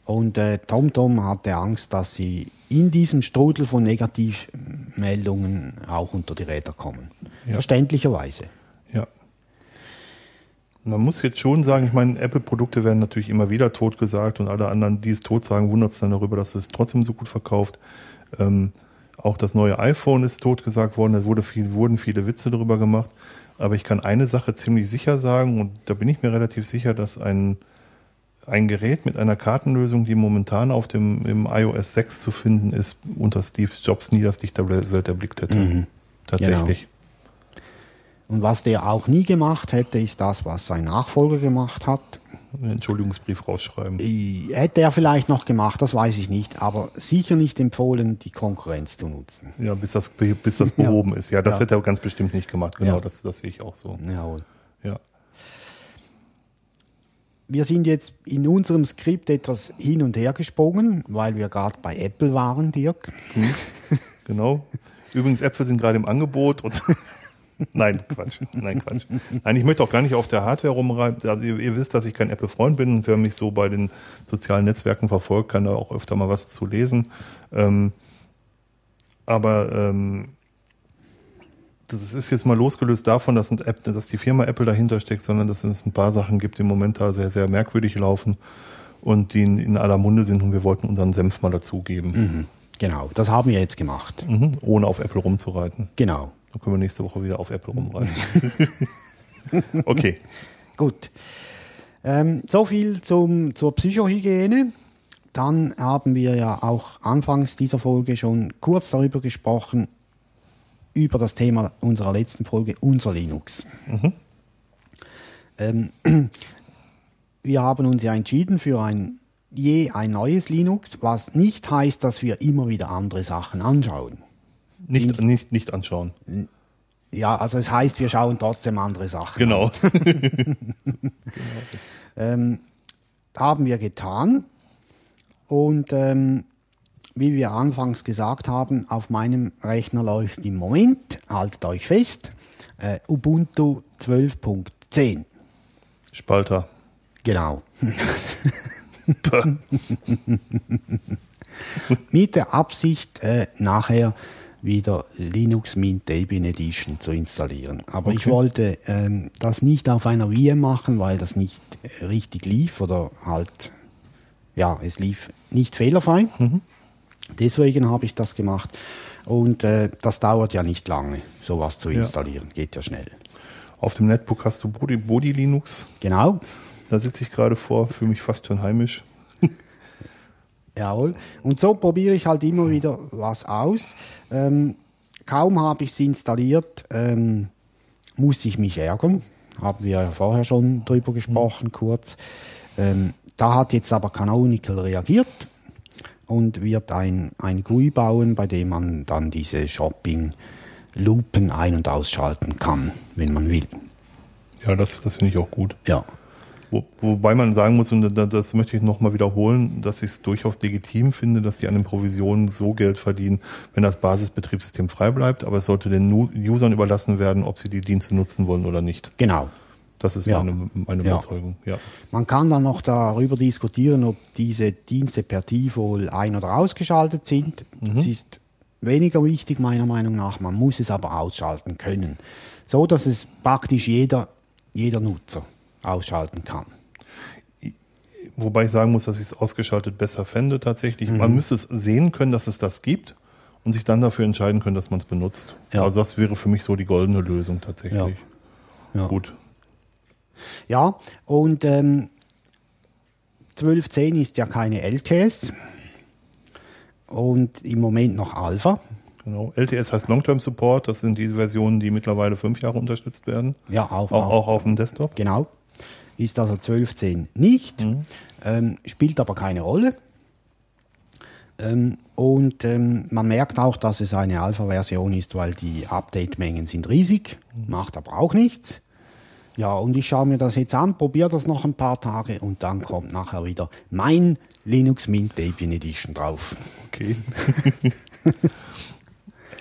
Und äh, TomTom hatte Angst, dass sie in diesem Strudel von Negativmeldungen auch unter die Räder kommen. Ja. Verständlicherweise. Ja. Man muss jetzt schon sagen, ich meine, Apple-Produkte werden natürlich immer wieder totgesagt und alle anderen, die es tot sagen, wundert es dann darüber, dass es trotzdem so gut verkauft. Ähm, auch das neue iPhone ist totgesagt worden, da wurde viel, wurden viele Witze darüber gemacht. Aber ich kann eine Sache ziemlich sicher sagen, und da bin ich mir relativ sicher, dass ein, ein Gerät mit einer Kartenlösung, die momentan auf dem im iOS 6 zu finden ist, unter Steve Jobs nie das Licht der Welt erblickt hätte. Mhm. Tatsächlich. Und was der auch nie gemacht hätte, ist das, was sein Nachfolger gemacht hat. Einen Entschuldigungsbrief rausschreiben. Äh, Hätte er vielleicht noch gemacht, das weiß ich nicht, aber sicher nicht empfohlen, die Konkurrenz zu nutzen. Ja, bis das, bis das Ja. behoben ist. Ja, das Ja. hätte er ganz bestimmt nicht gemacht. Genau, Ja. das, das sehe ich auch so. Jawohl. Ja. Wir sind jetzt in unserem Skript etwas hin und her gesprungen, weil wir gerade bei Apple waren, Dirk. Genau. Übrigens, Äpfel sind gerade im Angebot und Nein, Quatsch. Nein, Quatsch. Nein, ich möchte auch gar nicht auf der Hardware rumreiben. Also ihr, ihr wisst, dass ich kein Apple-Freund bin und wer mich so bei den sozialen Netzwerken verfolgt, kann da auch öfter mal was zu lesen. Ähm, aber ähm, das ist jetzt mal losgelöst davon, dass, App, dass die Firma Apple dahinter steckt, sondern dass es ein paar Sachen gibt, die im Moment da sehr, sehr merkwürdig laufen und die in, in aller Munde sind und wir wollten unseren Senf mal dazugeben, Genau, das haben wir jetzt gemacht. mhm. ohne auf Apple rumzureiten. Genau. Dann können wir nächste Woche wieder auf Apple rumreiten. okay. Gut. Ähm, so viel zum, zur Psychohygiene. Dann haben wir ja auch anfangs dieser Folge schon kurz darüber gesprochen, über das Thema unserer letzten Folge, unser Linux. Ähm, wir haben uns ja entschieden für ein je ein neues Linux, was nicht heißt, dass wir immer wieder andere Sachen anschauen. Nicht, nicht, nicht anschauen. Ja, also es heißt, wir schauen trotzdem andere Sachen. Genau. Ähm, haben wir getan. Und ähm, wie wir anfangs gesagt haben, auf meinem Rechner läuft im Moment, haltet euch fest, äh, Ubuntu 12.10. Spalter. Genau. Mit der Absicht, äh, nachher wieder Linux Mint Debian Edition zu installieren. Aber ich Okay. wollte ähm, das nicht auf einer VM machen, weil das nicht äh, richtig lief oder halt, ja, es lief nicht fehlerfrei. Deswegen habe ich das gemacht. Und äh, das dauert ja nicht lange, sowas zu Ja. installieren. Geht ja schnell. Auf dem Netbook hast du Body, Body Linux. Genau. Da sitze ich gerade vor, fühle mich fast schon heimisch. Jawohl. Und so probiere ich halt immer wieder was aus. Ähm, kaum habe ich es installiert, ähm, muss ich mich ärgern. Haben wir ja vorher schon drüber gesprochen, kurz. Ähm, da hat jetzt aber Canonical reagiert und wird ein, ein GUI bauen, bei dem man dann diese Shopping-Lupen ein- und ausschalten kann, wenn man will. Ja, das, das finde ich auch gut. Ja. Wo, wobei man sagen muss, und da- das möchte ich nochmal wiederholen, dass ich es durchaus legitim finde, dass die an den Provisionen so Geld verdienen, wenn das Basisbetriebssystem frei bleibt. Aber es sollte den Usern überlassen werden, ob sie die Dienste nutzen wollen oder nicht. Genau. Das ist Ja. meine, meine Ja. Überzeugung. Ja. Man kann dann noch darüber diskutieren, ob diese Dienste per Default ein- oder ausgeschaltet sind. Das ist weniger wichtig meiner Meinung nach. Man muss es aber ausschalten können. So, dass es praktisch jeder, jeder Nutzer ausschalten kann. Wobei ich sagen muss, dass ich es ausgeschaltet besser fände tatsächlich. Mhm. Man müsste es sehen können, dass es das gibt und sich dann dafür entscheiden können, dass man es benutzt. Ja. Also das wäre für mich so die goldene Lösung tatsächlich. Ja. Gut. Ja, und ähm, 12.10 ist ja keine LTS und im Moment noch Alpha. Genau. LTS heißt Long-Term Support. Das sind diese Versionen, die mittlerweile fünf Jahre unterstützt werden. Ja, auch, Auch, auch auf dem Desktop. Genau. Ist also 12.10 nicht, ähm, spielt aber keine Rolle. Ähm, und ähm, man merkt auch, dass es eine Alpha-Version ist, weil die Update-Mengen sind riesig, macht aber auch nichts. Ja, und ich schaue mir das jetzt an, probiere das noch ein paar Tage und dann kommt nachher wieder mein Linux Mint Debian Edition drauf. Okay.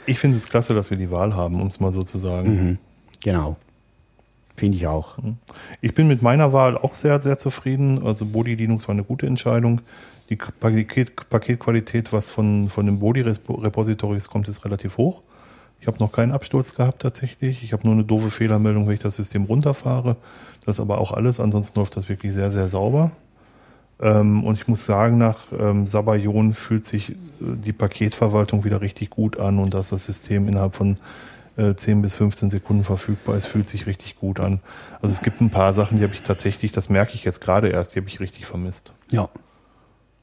ich finde es klasse, dass wir die Wahl haben, um es mal so zu sagen. Genau. Finde ich auch. Ich bin mit meiner Wahl auch sehr, sehr zufrieden. Also Body Linux war eine gute Entscheidung. Die Paket, Paketqualität, was von, von den Body Repositories kommt, ist relativ hoch. Ich habe noch keinen Absturz gehabt tatsächlich. Ich habe nur eine doofe Fehlermeldung, wenn ich das System runterfahre. Das ist aber auch alles. Ansonsten läuft das wirklich sehr, sehr sauber. Ähm, und ich muss sagen, nach ähm, Sabayon fühlt sich äh, die Paketverwaltung wieder richtig gut an und dass das System innerhalb von äh, 10 bis 15 Sekunden verfügbar ist, fühlt sich richtig gut an. Also es gibt ein paar Sachen, die habe ich tatsächlich, das merke ich jetzt gerade erst, die habe ich richtig vermisst. Ja.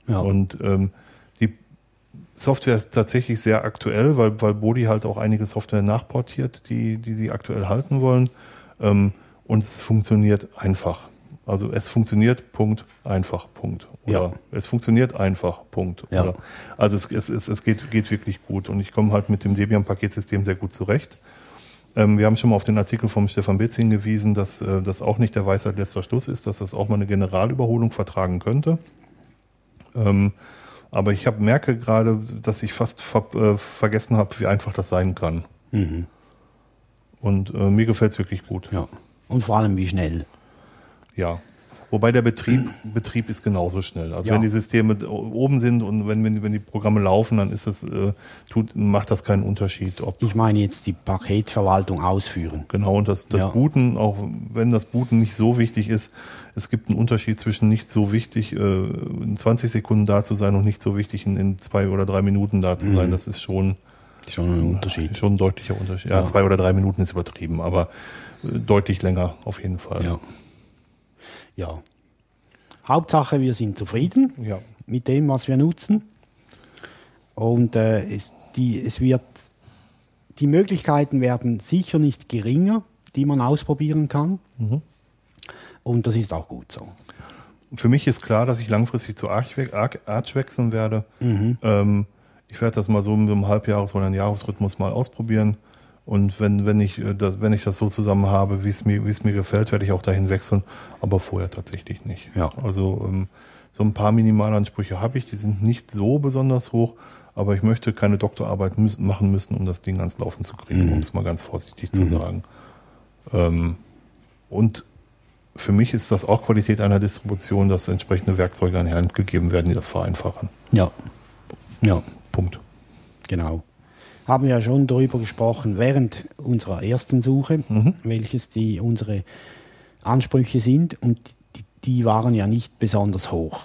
Ja. Und ähm, die Software ist tatsächlich sehr aktuell, weil, weil Bodi halt auch einige Software nachportiert, die, die sie aktuell halten wollen. Ähm, und es funktioniert einfach. Also es funktioniert, Punkt, einfach, Punkt. Oder Ja. es funktioniert einfach, Punkt. Ja. Oder, also es, es, es, es geht, geht wirklich gut und ich komme halt mit dem Debian-Paketsystem sehr gut zurecht. Ähm, wir haben schon mal auf den Artikel vom Stefan Bitz hingewiesen, dass äh, das auch nicht der Weisheit letzter Schluss ist, dass das auch mal eine Generalüberholung vertragen könnte. Ähm, aber ich hab, merke gerade, dass ich fast ver äh, vergessen habe, wie einfach das sein kann. Und äh, mir gefällt's wirklich gut. ja. Und vor allem wie schnell. Ja. Wobei der Betrieb, Betrieb ist genauso schnell. Also Ja. wenn die Systeme oben sind und wenn, wenn, wenn die Programme laufen, dann ist es, äh, tut, macht das keinen Unterschied. Ob, Ich meine jetzt die Paketverwaltung ausführen. genau, und das, das Ja. Booten, auch wenn das Booten nicht so wichtig ist, es gibt einen Unterschied zwischen nicht so wichtig, äh, in 20 Sekunden da zu sein und nicht so wichtig, in, in zwei oder drei Minuten da zu Mhm. sein. Das ist schon, Schon ein Unterschied. schon ein deutlicher Unterschied. Ja, Ja. zwei oder drei Minuten ist übertrieben, aber äh, deutlich länger auf jeden Fall. Ja. Ja. Hauptsache, wir sind zufrieden Ja. mit dem, was wir nutzen. Und äh, es, die, es wird, die Möglichkeiten werden sicher nicht geringer, die man ausprobieren kann. Und das ist auch gut so. Für mich ist klar, dass ich langfristig zu Arch, Arch, wechseln werde. Ähm, ich werde das mal so mit einem Halbjahres- oder einem Jahresrhythmus mal ausprobieren. Und wenn, wenn, ich, äh, das, wenn ich das so zusammen habe, wie es mir, wie es mir gefällt, werde ich auch dahin wechseln. Aber vorher tatsächlich nicht. Ja. Also ähm, so ein paar Minimalansprüche habe ich. Die sind nicht so besonders hoch. Aber ich möchte keine Doktorarbeit machen müssen, um das Ding ans Laufen zu kriegen, um es mal ganz vorsichtig zu sagen. Ähm, und für mich ist das auch Qualität einer Distribution, dass entsprechende Werkzeuge an die Hand gegeben werden, die das vereinfachen. Ja. Ja, Punkt. genau. Haben wir ja schon darüber gesprochen während unserer ersten Suche, welches die unsere Ansprüche sind. Und die, die waren ja nicht besonders hoch,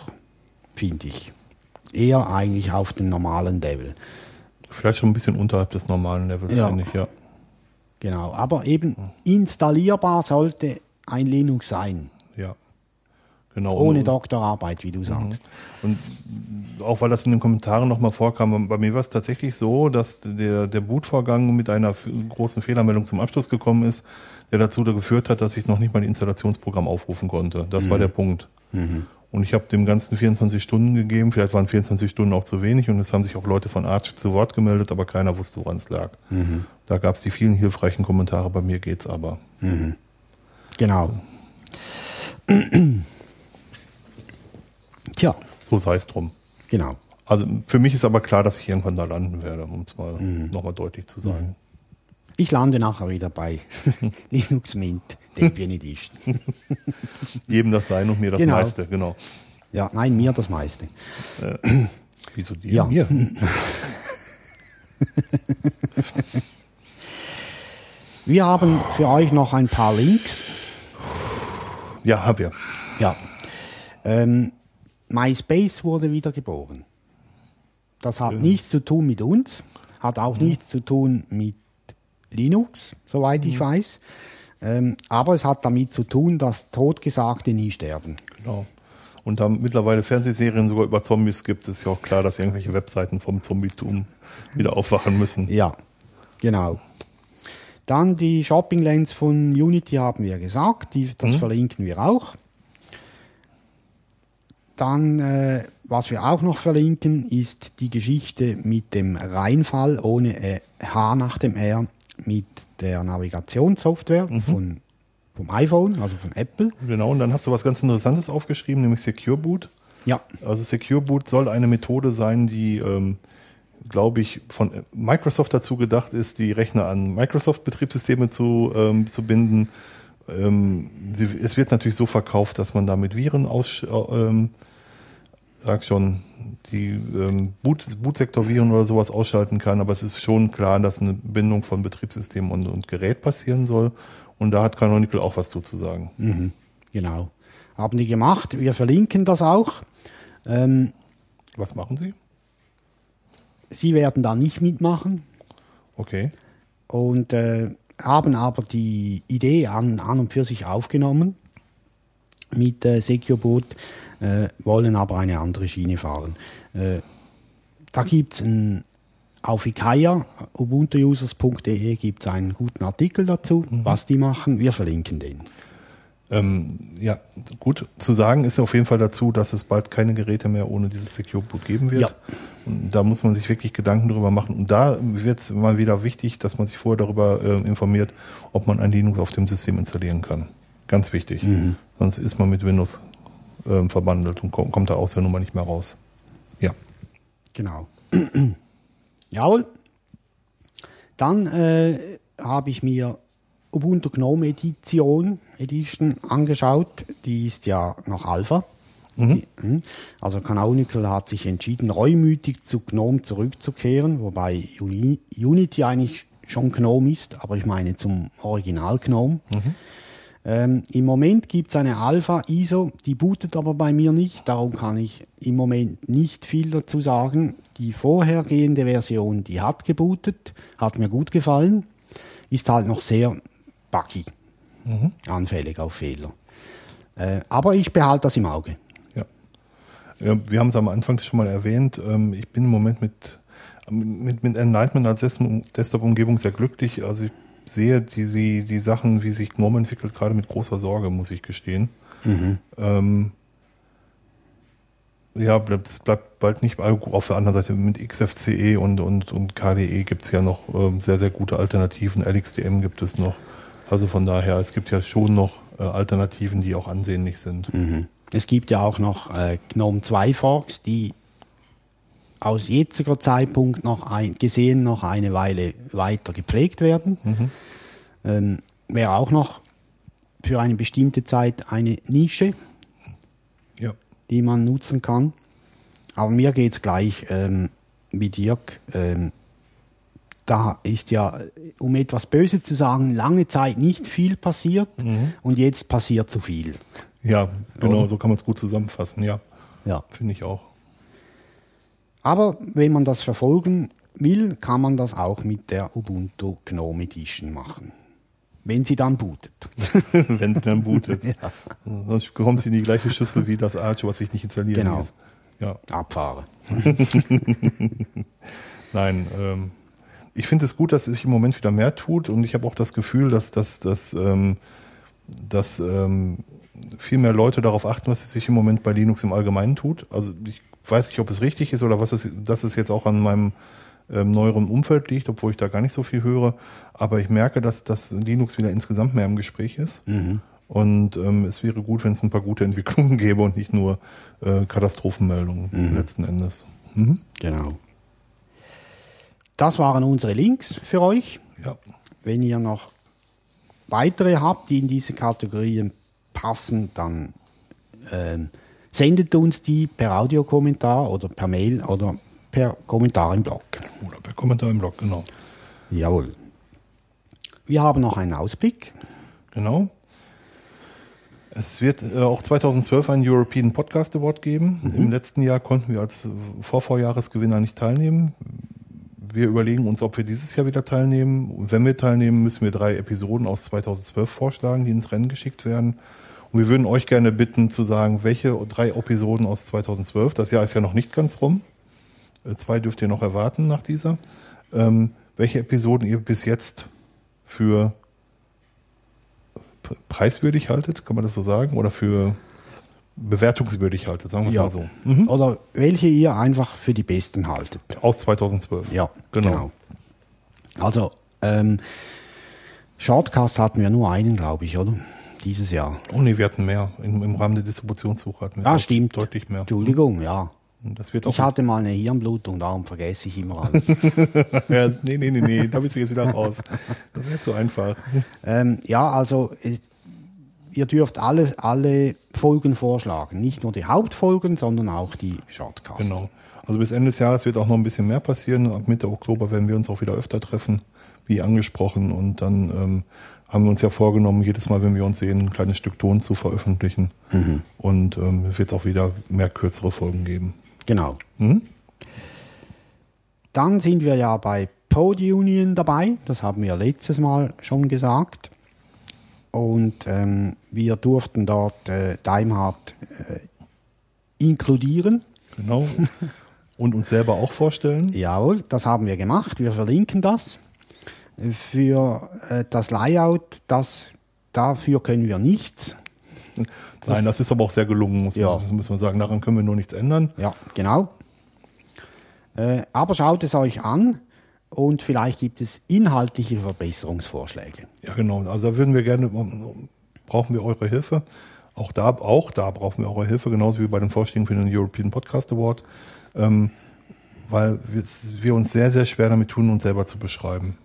finde ich. Eher eigentlich auf dem normalen Level. Vielleicht schon ein bisschen unterhalb des normalen Levels, Ja. finde ich, ja. Genau, aber eben installierbar sollte ein Linux sein. Genau. Ohne Doktorarbeit, wie du sagst. und auch weil das in den Kommentaren nochmal vorkam, bei mir war es tatsächlich so, dass der, der Bootvorgang mit einer großen Fehlermeldung zum Abschluss gekommen ist, der dazu geführt hat, dass ich noch nicht mal ein Installationsprogramm aufrufen konnte. Das war der Punkt. Und ich habe dem Ganzen 24 Stunden gegeben, vielleicht waren 24 Stunden auch zu wenig und es haben sich auch Leute von Arch zu Wort gemeldet, aber keiner wusste, woran es lag. Da gab es die vielen hilfreichen Kommentare, bei mir geht's aber. Genau. Tja, So sei es drum. genau. Also für mich ist aber klar, dass ich irgendwann da landen werde, um es mal nochmal deutlich zu sagen. Ich lande nachher wieder bei Linux Mint, Debian Edition. Jedem das sein und mir das Genau. meiste, genau. Ja, nein, mir das meiste. Wieso dir? Ja. Mir. Wir haben für euch noch ein paar Links. Ja, hab ja. Ja. Ähm, MySpace wurde wieder geboren. Das hat nichts zu tun mit uns, hat auch nichts zu tun mit Linux, soweit ich weiß. Ähm, aber es hat damit zu tun, dass Totgesagte nie sterben. Genau. Und da mittlerweile Fernsehserien sogar über Zombies gibt, ist ja auch klar, dass irgendwelche Webseiten vom Zombietum wieder aufwachen müssen. Ja, genau. Dann die Shopping Lens von Unity haben wir gesagt, die, das verlinken wir auch. Dann, äh, was wir auch noch verlinken, ist die Geschichte mit dem Reinfall ohne äh, H nach dem R mit der Navigationssoftware von, vom iPhone, also von Apple. Genau, und dann hast du was ganz Interessantes aufgeschrieben, nämlich Secure Boot. Ja, Also Secure Boot soll eine Methode sein, die, ähm, glaube ich, von Microsoft dazu gedacht ist, die Rechner an Microsoft-Betriebssysteme zu, ähm, zu binden. Ähm, sie, es wird natürlich so verkauft, dass man damit Viren aus, äh, ähm, sag schon, die ähm, Boot, Bootsektorviren oder sowas ausschalten kann, aber es ist schon klar, dass eine Bindung von Betriebssystem und, und Gerät passieren soll. Und da hat Canonical auch was zu sagen. Mhm, genau. Haben die gemacht. Wir verlinken das auch. Ähm, Was machen Sie? sie werden da nicht mitmachen Okay. und äh, haben aber die Idee an, an und für sich aufgenommen mit äh, SecureBoot, äh, wollen aber eine andere Schiene fahren. Äh, da gibt es auf Ikaya, ubuntuusers.de gibt es einen guten Artikel dazu, was die machen. Wir verlinken den. Ähm, ja, gut zu sagen ist auf jeden Fall dazu, dass es bald keine Geräte mehr ohne dieses Secure Boot geben wird. Ja. Und da muss man sich wirklich Gedanken drüber machen. Und da wird es mal wieder wichtig, dass man sich vorher darüber äh, informiert, ob man ein Linux auf dem System installieren kann. Ganz wichtig. Sonst ist man mit Windows ähm, verbandelt und kommt, kommt da aus der Nummer nicht mehr raus. Ja. Genau. Jawohl. Dann äh, habe ich mir Ubuntu Gnome Edition Edition angeschaut. Die ist ja noch Alpha. Die- mhm. Also Canonical hat sich entschieden, reumütig zu Gnome zurückzukehren, wobei Uni, Unity eigentlich schon Gnome ist, aber ich meine zum Original Gnome. Ähm, Im Moment gibt es eine Alpha ISO, die bootet aber bei mir nicht, darum kann ich im Moment nicht viel dazu sagen. Die vorhergehende Version, die hat gebootet, hat mir gut gefallen, ist halt noch sehr buggy, anfällig auf Fehler. Äh, aber ich behalte das im Auge. Ja. ja wir haben es am Anfang schon mal erwähnt. Ähm, ich bin im Moment mit, mit, mit Enlightenment als Des- Desktop-Umgebung sehr glücklich. Also ich sehe die, die, die Sachen, wie sich GNOME entwickelt, gerade mit großer Sorge, muss ich gestehen. Ähm, ja, es bleibt bald nicht mehr. Auf der anderen Seite mit XFCE und, und, und KDE gibt es ja noch ähm, sehr, sehr gute Alternativen. LXDM gibt es noch. Also von daher, es gibt ja schon noch äh, Alternativen, die auch ansehnlich sind. Es gibt ja auch noch äh, GNOME 2 Forks, die aus jetziger Zeitpunkt noch ein, gesehen noch eine Weile weiter gepflegt werden. Ähm, Wäre auch noch für eine bestimmte Zeit eine Nische, Ja. die man nutzen kann. Aber mir geht's gleich ähm, wie Dirk. Ähm, da ist ja, um etwas Böses zu sagen, lange Zeit nicht viel passiert und jetzt passiert zu viel. Ja, genau, Oder? so kann man es gut zusammenfassen, ja. Ja. Finde ich auch. Aber wenn man das verfolgen will, kann man das auch mit der Ubuntu Gnome Edition machen. Wenn sie dann bootet. Wenn es dann bootet. Sonst kommt sie in die gleiche Schüssel wie das Arch, was ich nicht installieren Genau. ließ. Ja, Abfahre. nein. Ähm, ich finde es gut, dass sich im Moment wieder mehr tut und ich habe auch das Gefühl, dass, dass, dass, ähm, dass ähm, viel mehr Leute darauf achten, was sich im Moment bei Linux im Allgemeinen tut. Also ich weiß nicht, ob es richtig ist oder was es, dass es jetzt auch an meinem ähm, neueren Umfeld liegt, obwohl ich da gar nicht so viel höre. Aber ich merke, dass, dass Linux wieder insgesamt mehr im Gespräch ist. Und ähm, es wäre gut, wenn es ein paar gute Entwicklungen gäbe und nicht nur äh, Katastrophenmeldungen letzten Endes. Mhm. Genau. Das waren unsere Links für euch. Ja. Wenn ihr noch weitere habt, die in diese Kategorien passen, dann ähm, sendet uns die per Audiokommentar oder per Mail oder per Kommentar im Blog. Oder per Kommentar im Blog, genau. Jawohl. Wir haben noch einen Ausblick. Genau. Es wird äh, auch 2012 einen European Podcast Award geben. Im letzten Jahr konnten wir als Vorvorjahresgewinner nicht teilnehmen. Wir überlegen uns, ob wir dieses Jahr wieder teilnehmen. Und wenn wir teilnehmen, müssen wir drei Episoden aus 2012 vorschlagen, die ins Rennen geschickt werden. Und wir würden euch gerne bitten zu sagen, welche drei Episoden aus 2012, das Jahr ist ja noch nicht ganz rum, äh, zwei dürft ihr noch erwarten nach dieser, ähm, welche Episoden ihr bis jetzt für preiswürdig haltet, kann man das so sagen? Oder für bewertungswürdig haltet, sagen wir es Ja. mal so. Mhm. Oder welche ihr einfach für die besten haltet. Aus 2012. Ja, genau. genau. Also, ähm, Shortcast hatten wir nur einen, glaube ich, oder? Dieses Jahr. Oh nee, wir hatten mehr. Im, Im Rahmen der Distributionssuche hatten wir Ah, stimmt. deutlich mehr. Entschuldigung, ja. Und Das wird auch. Ich hatte mal eine Hirnblutung, darum vergesse ich immer alles. ja, nee, nee, nee, nee, da bist du jetzt wieder raus. Das wäre zu einfach. ähm, ja, also ihr dürft alle, alle Folgen vorschlagen. Nicht nur die Hauptfolgen, sondern auch die Shortcasts. Genau. Also bis Ende des Jahres wird auch noch ein bisschen mehr passieren. Ab Mitte Oktober werden wir uns auch wieder öfter treffen, wie angesprochen. Und dann ähm, haben wir uns ja vorgenommen, jedes Mal, wenn wir uns sehen, ein kleines Stück Ton zu veröffentlichen. Und ähm, es wird auch wieder mehr kürzere Folgen geben. Genau. Mhm. Dann sind wir ja bei Pod Union dabei. Das haben wir letztes Mal schon gesagt. Und ähm, wir durften dort äh, Daimhardt äh, inkludieren. Genau. Und uns selber auch vorstellen. Jawohl, das haben wir gemacht. Wir verlinken das. Für äh, das Layout, das, dafür können wir nichts. Nein, das ist aber auch sehr gelungen, muss, Ja. man, muss man sagen. Daran können wir nur nichts ändern. Ja, genau. Äh, aber schaut es euch an und vielleicht gibt es inhaltliche Verbesserungsvorschläge. Ja, genau. Also da würden wir gerne, brauchen wir eure Hilfe. Auch da, auch da brauchen wir eure Hilfe, genauso wie bei den Vorschlägen für den European Podcast Award. Ähm, weil wir, wir uns sehr, sehr schwer damit tun, uns selber zu beschreiben.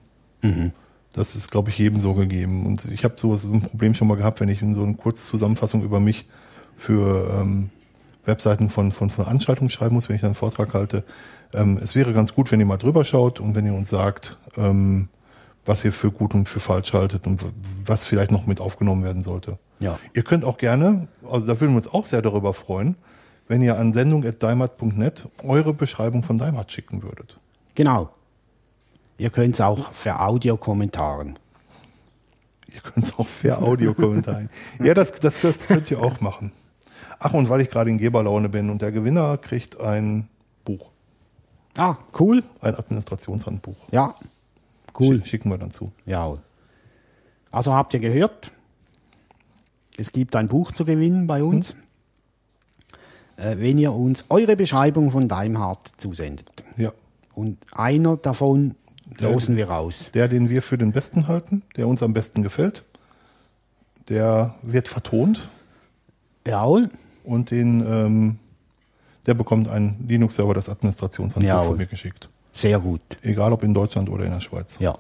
Das ist, glaube ich, jedem so gegeben. Und ich habe sowas, so ein Problem schon mal gehabt, wenn ich in so eine Kurzzusammenfassung über mich für ähm, Webseiten von, von Veranstaltungen schreiben muss, wenn ich dann einen Vortrag halte. Ähm, es wäre ganz gut, wenn ihr mal drüber schaut und wenn ihr uns sagt, ähm, was ihr für gut und für falsch haltet und was vielleicht noch mit aufgenommen werden sollte. Ja. Ihr könnt auch gerne, also da würden wir uns auch sehr darüber freuen, wenn ihr an sendung.daimart.net eure Beschreibung von Daimart schicken würdet. Genau. Ihr könnt es auch für Audiokommentaren. Ihr könnt es auch per Audiokommentar. ja, das, das, das könnt ihr auch machen. Ach, und weil ich gerade in Geberlaune bin und der Gewinner kriegt ein Buch, Ah, cool. ein Administrationshandbuch. Ja, cool. Schick- Schicken wir dann zu. Ja. Also habt ihr gehört? Es gibt ein Buch zu gewinnen bei uns. Äh, wenn ihr uns eure Beschreibung von Daimhardt zusendet. Ja. Und einer davon Der- losen wir raus. Der, den wir für den besten halten, der uns am besten gefällt, der wird vertont Jawohl. und den, ähm, der bekommt einen Linux-Server, das Administrationshandbuch Jawohl. von mir geschickt. Sehr gut. Egal ob in Deutschland oder in der Schweiz. Ja.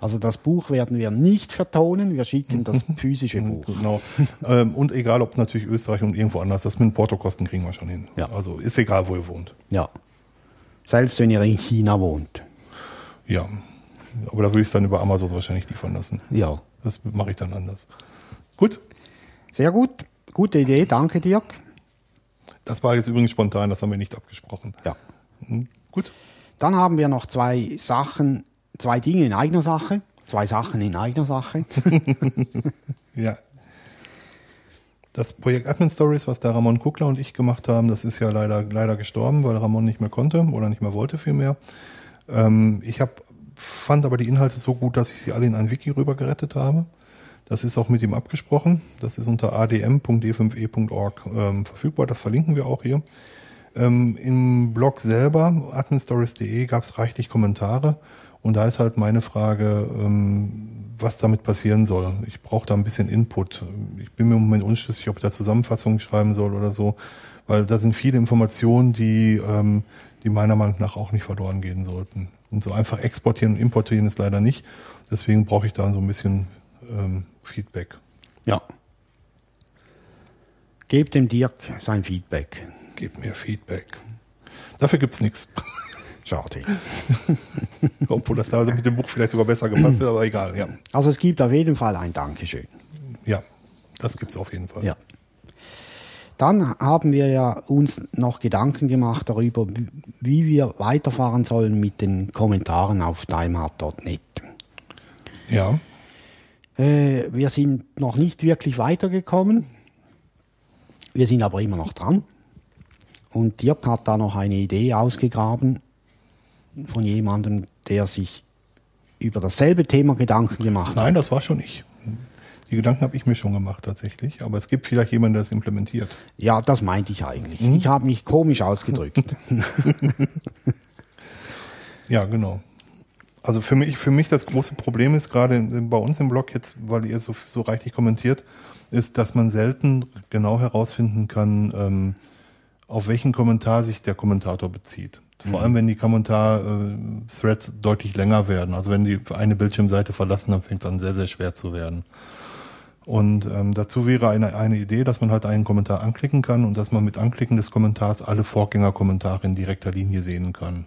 Also das Buch werden wir nicht vertonen, wir schicken das physische Buch. Genau. ähm, und egal ob natürlich Österreich und irgendwo anders, das mit den Portokosten kriegen wir schon hin. Ja. Also ist egal, wo ihr wohnt. Ja. Selbst wenn ihr in China wohnt. Ja. Aber da würde ich es dann über Amazon wahrscheinlich liefern lassen. Ja. Das mache ich dann anders. Gut. Sehr gut. Gute Idee. Danke, Dirk. Das war jetzt übrigens spontan, das haben wir nicht abgesprochen. Ja. Hm, Gut. Dann haben wir noch zwei Sachen, zwei Dinge in eigener Sache. Zwei Sachen in eigener Sache. Ja. Das Projekt Admin Stories, was der Ramon Kuckler und ich gemacht haben, das ist ja leider, leider gestorben, weil Ramon nicht mehr konnte oder nicht mehr wollte vielmehr. Ähm, ich hab, fand aber die Inhalte so gut, dass ich sie alle in ein Wiki rüber gerettet habe. Das ist auch mit ihm abgesprochen. Das ist unter adm.d5e.org ähm, verfügbar. Das verlinken wir auch hier. Ähm, Im Blog selber, adminstories.de, gab es reichlich Kommentare. Und da ist halt meine Frage, ähm, was damit passieren soll. Ich brauche da ein bisschen Input. Ich bin mir im Moment unschlüssig, ob ich da Zusammenfassungen schreiben soll oder so, weil da sind viele Informationen, die, ähm, die meiner Meinung nach auch nicht verloren gehen sollten. Und so einfach exportieren und importieren ist leider nicht. Deswegen brauche ich da so ein bisschen ähm, Feedback. Ja. Gebt dem Dirk sein Feedback. Gebt mir Feedback. Dafür gibt's nichts. Schade. Obwohl das da mit dem Buch vielleicht sogar besser gepasst hätte, aber egal, ja. Also es gibt auf jeden Fall ein Dankeschön. Ja, das gibt's auf jeden Fall. Ja. Dann haben wir ja uns noch Gedanken gemacht darüber, wie- wir weiterfahren sollen mit den Kommentaren auf daimhardt.net. Ja. Äh, wir sind noch nicht wirklich weitergekommen. Wir sind aber immer noch dran. Und Dirk hat da noch eine Idee ausgegraben von jemandem, der sich über dasselbe Thema Gedanken gemacht hat. Nein, das war schon ich. Die Gedanken habe ich mir schon gemacht tatsächlich, aber es gibt vielleicht jemanden, der es implementiert. Ja, das meinte ich eigentlich. Ich habe mich komisch ausgedrückt. Ja, genau. Also für mich, für mich das große Problem ist gerade bei uns im Blog jetzt, weil ihr so, so reichlich kommentiert, ist, dass man selten genau herausfinden kann, ähm, auf welchen Kommentar sich der Kommentator bezieht. Vor allem, wenn die Kommentar-Threads deutlich länger werden. Also wenn die eine Bildschirmseite verlassen, dann fängt es an sehr, sehr schwer zu werden. Und ähm, dazu wäre eine, eine Idee, dass man halt einen Kommentar anklicken kann und dass man mit Anklicken des Kommentars alle Vorgängerkommentare in direkter Linie sehen kann.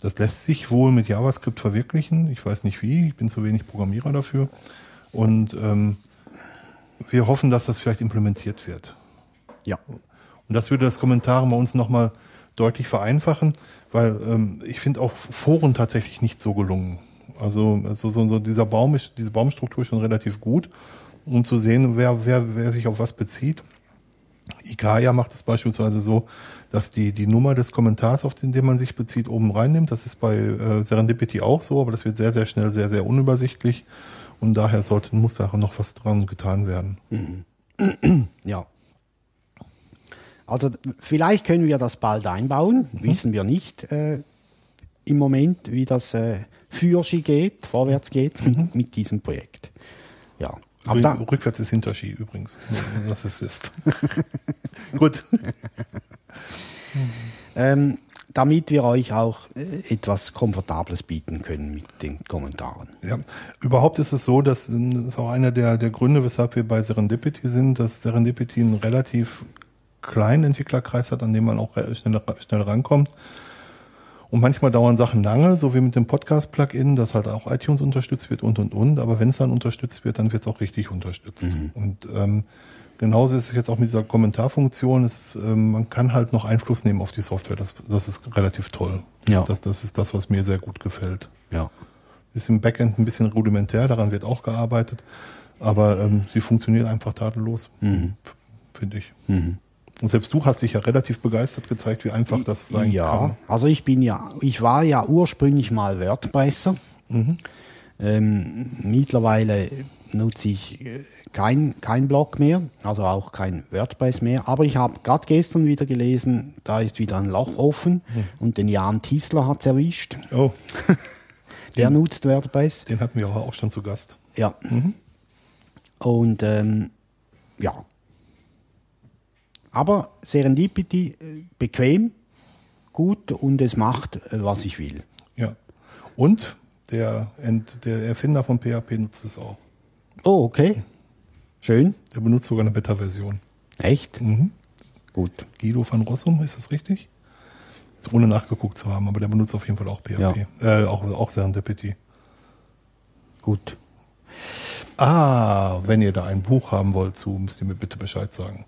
Das lässt sich wohl mit JavaScript verwirklichen. Ich weiß nicht wie, ich bin zu wenig Programmierer dafür. Und ähm, wir hoffen, dass das vielleicht implementiert wird. Ja. Und das würde das Kommentare bei uns nochmal deutlich vereinfachen, weil ähm, ich finde auch Foren tatsächlich nicht so gelungen. Also, also so, so dieser Baum ist, diese Baumstruktur ist schon relativ gut, um zu sehen, wer, wer, wer sich auf was bezieht. Ikaya macht es beispielsweise so, dass die, die Nummer des Kommentars, auf den, den man sich bezieht, oben reinnimmt. Das ist bei äh, Serendipity auch so, aber das wird sehr, sehr schnell, sehr, sehr unübersichtlich. Und daher sollte, muss da noch was dran getan werden. Ja. Also vielleicht können wir das bald einbauen, wissen wir nicht äh, im Moment, wie das äh, Fürschi geht, vorwärts geht mit, mit diesem Projekt. Ja. Aber da, Rückwärts ist Hinterski übrigens, nur, dass es wisst. Gut. ähm, damit wir euch auch äh, etwas Komfortables bieten können mit den Kommentaren. Ja, überhaupt ist es so, dass ähm, das ist auch einer der, der Gründe, weshalb wir bei Serendipity sind, dass Serendipity einen relativ kleinen Entwicklerkreis hat, an dem man auch schnell, schnell rankommt. Und manchmal dauern Sachen lange, so wie mit dem Podcast-Plugin, das halt auch iTunes unterstützt wird und und und. Aber wenn es dann unterstützt wird, dann wird es auch richtig unterstützt. Und ähm, genauso ist es jetzt auch mit dieser Kommentarfunktion. Es ist, ähm, man kann halt noch Einfluss nehmen auf die Software. Das, das ist relativ toll. Ja. Das, das ist das, was mir sehr gut gefällt. Ja. Ist im Backend ein bisschen rudimentär, daran wird auch gearbeitet. Aber ähm, sie funktioniert einfach tadellos, f- finde ich. Und selbst du hast dich ja relativ begeistert gezeigt, wie einfach das sein ja, kann. also ich bin ja, ich war ja ursprünglich mal WordPresser. Mhm. Ähm, mittlerweile nutze ich äh, kein, kein Blog mehr, also auch kein WordPress mehr. Aber ich habe gerade gestern wieder gelesen, da ist wieder ein Loch offen Mhm. und den Jan Tisler hat's erwischt. Oh, Der nutzt WordPress. den hatten wir auch schon zu Gast. Ja. Und ähm, ja. Aber Serendipity äh, bequem, gut und es macht, äh, was ich will. Ja. Und der, Ent, der Erfinder von PHP nutzt es auch. Oh, okay. Schön. Der benutzt sogar eine Beta-Version. Echt? Mhm. Gut. Guido van Rossum, ist das richtig? Jetzt ohne nachgeguckt zu haben, aber der benutzt auf jeden Fall auch PHP. Äh, auch, auch Serendipity. Gut. Ah, wenn ihr da ein Buch haben wollt zu, müsst ihr mir bitte Bescheid sagen.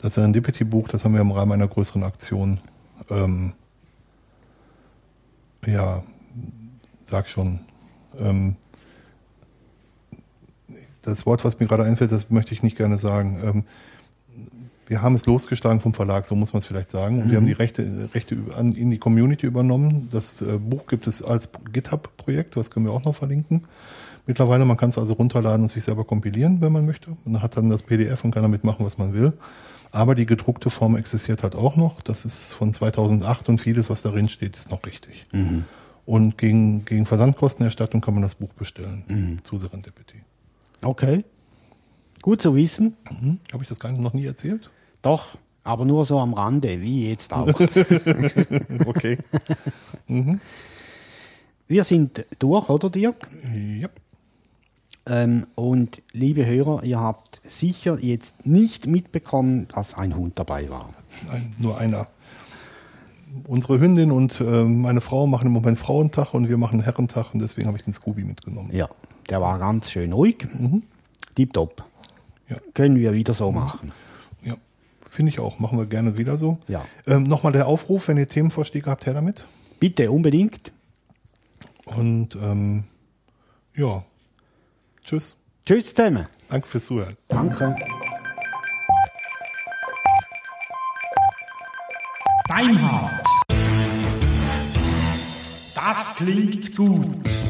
Das Serendipity-Buch, das haben wir im Rahmen einer größeren Aktion, ähm, ja, sag schon, ähm, das Wort, was mir gerade einfällt, das möchte ich nicht gerne sagen. Ähm, wir haben es losgeschlagen vom Verlag, so muss man es vielleicht sagen. Und wir haben die Rechte, Rechte an, in die Community übernommen. Das äh, Buch gibt es als GitHub-Projekt, das können wir auch noch verlinken. Mittlerweile, man kann es also runterladen und sich selber kompilieren, wenn man möchte. Und hat dann das PDF und kann damit machen, was man will. Aber die gedruckte Form existiert halt auch noch. Das ist von 2008 und vieles, was darin steht, ist noch richtig. Und gegen, gegen Versandkostenerstattung kann man das Buch bestellen zu Serendipity. Okay. Gut zu wissen. Mhm. Habe ich das gar nicht, noch nie erzählt? Doch, aber nur so am Rande, wie jetzt auch. Okay. Wir sind durch, oder Dirk? ja. Ähm, und liebe Hörer, ihr habt sicher jetzt nicht mitbekommen, dass ein Hund dabei war. Nein, nur einer. Unsere Hündin und äh, meine Frau machen im Moment Frauentag und wir machen Herrentag und deswegen habe ich den Scooby mitgenommen. Ja, der war ganz schön ruhig. Tipptopp. Ja. Können wir wieder so machen. Ja, finde ich auch. Machen wir gerne wieder so. Ja. Ähm, Nochmal der Aufruf, wenn ihr Themenvorschläge habt, her damit. Bitte unbedingt. Und ähm, ja, tschüss. Tschüss zusammen. Danke fürs Zuhören. Danke. Deinhard. Das klingt gut.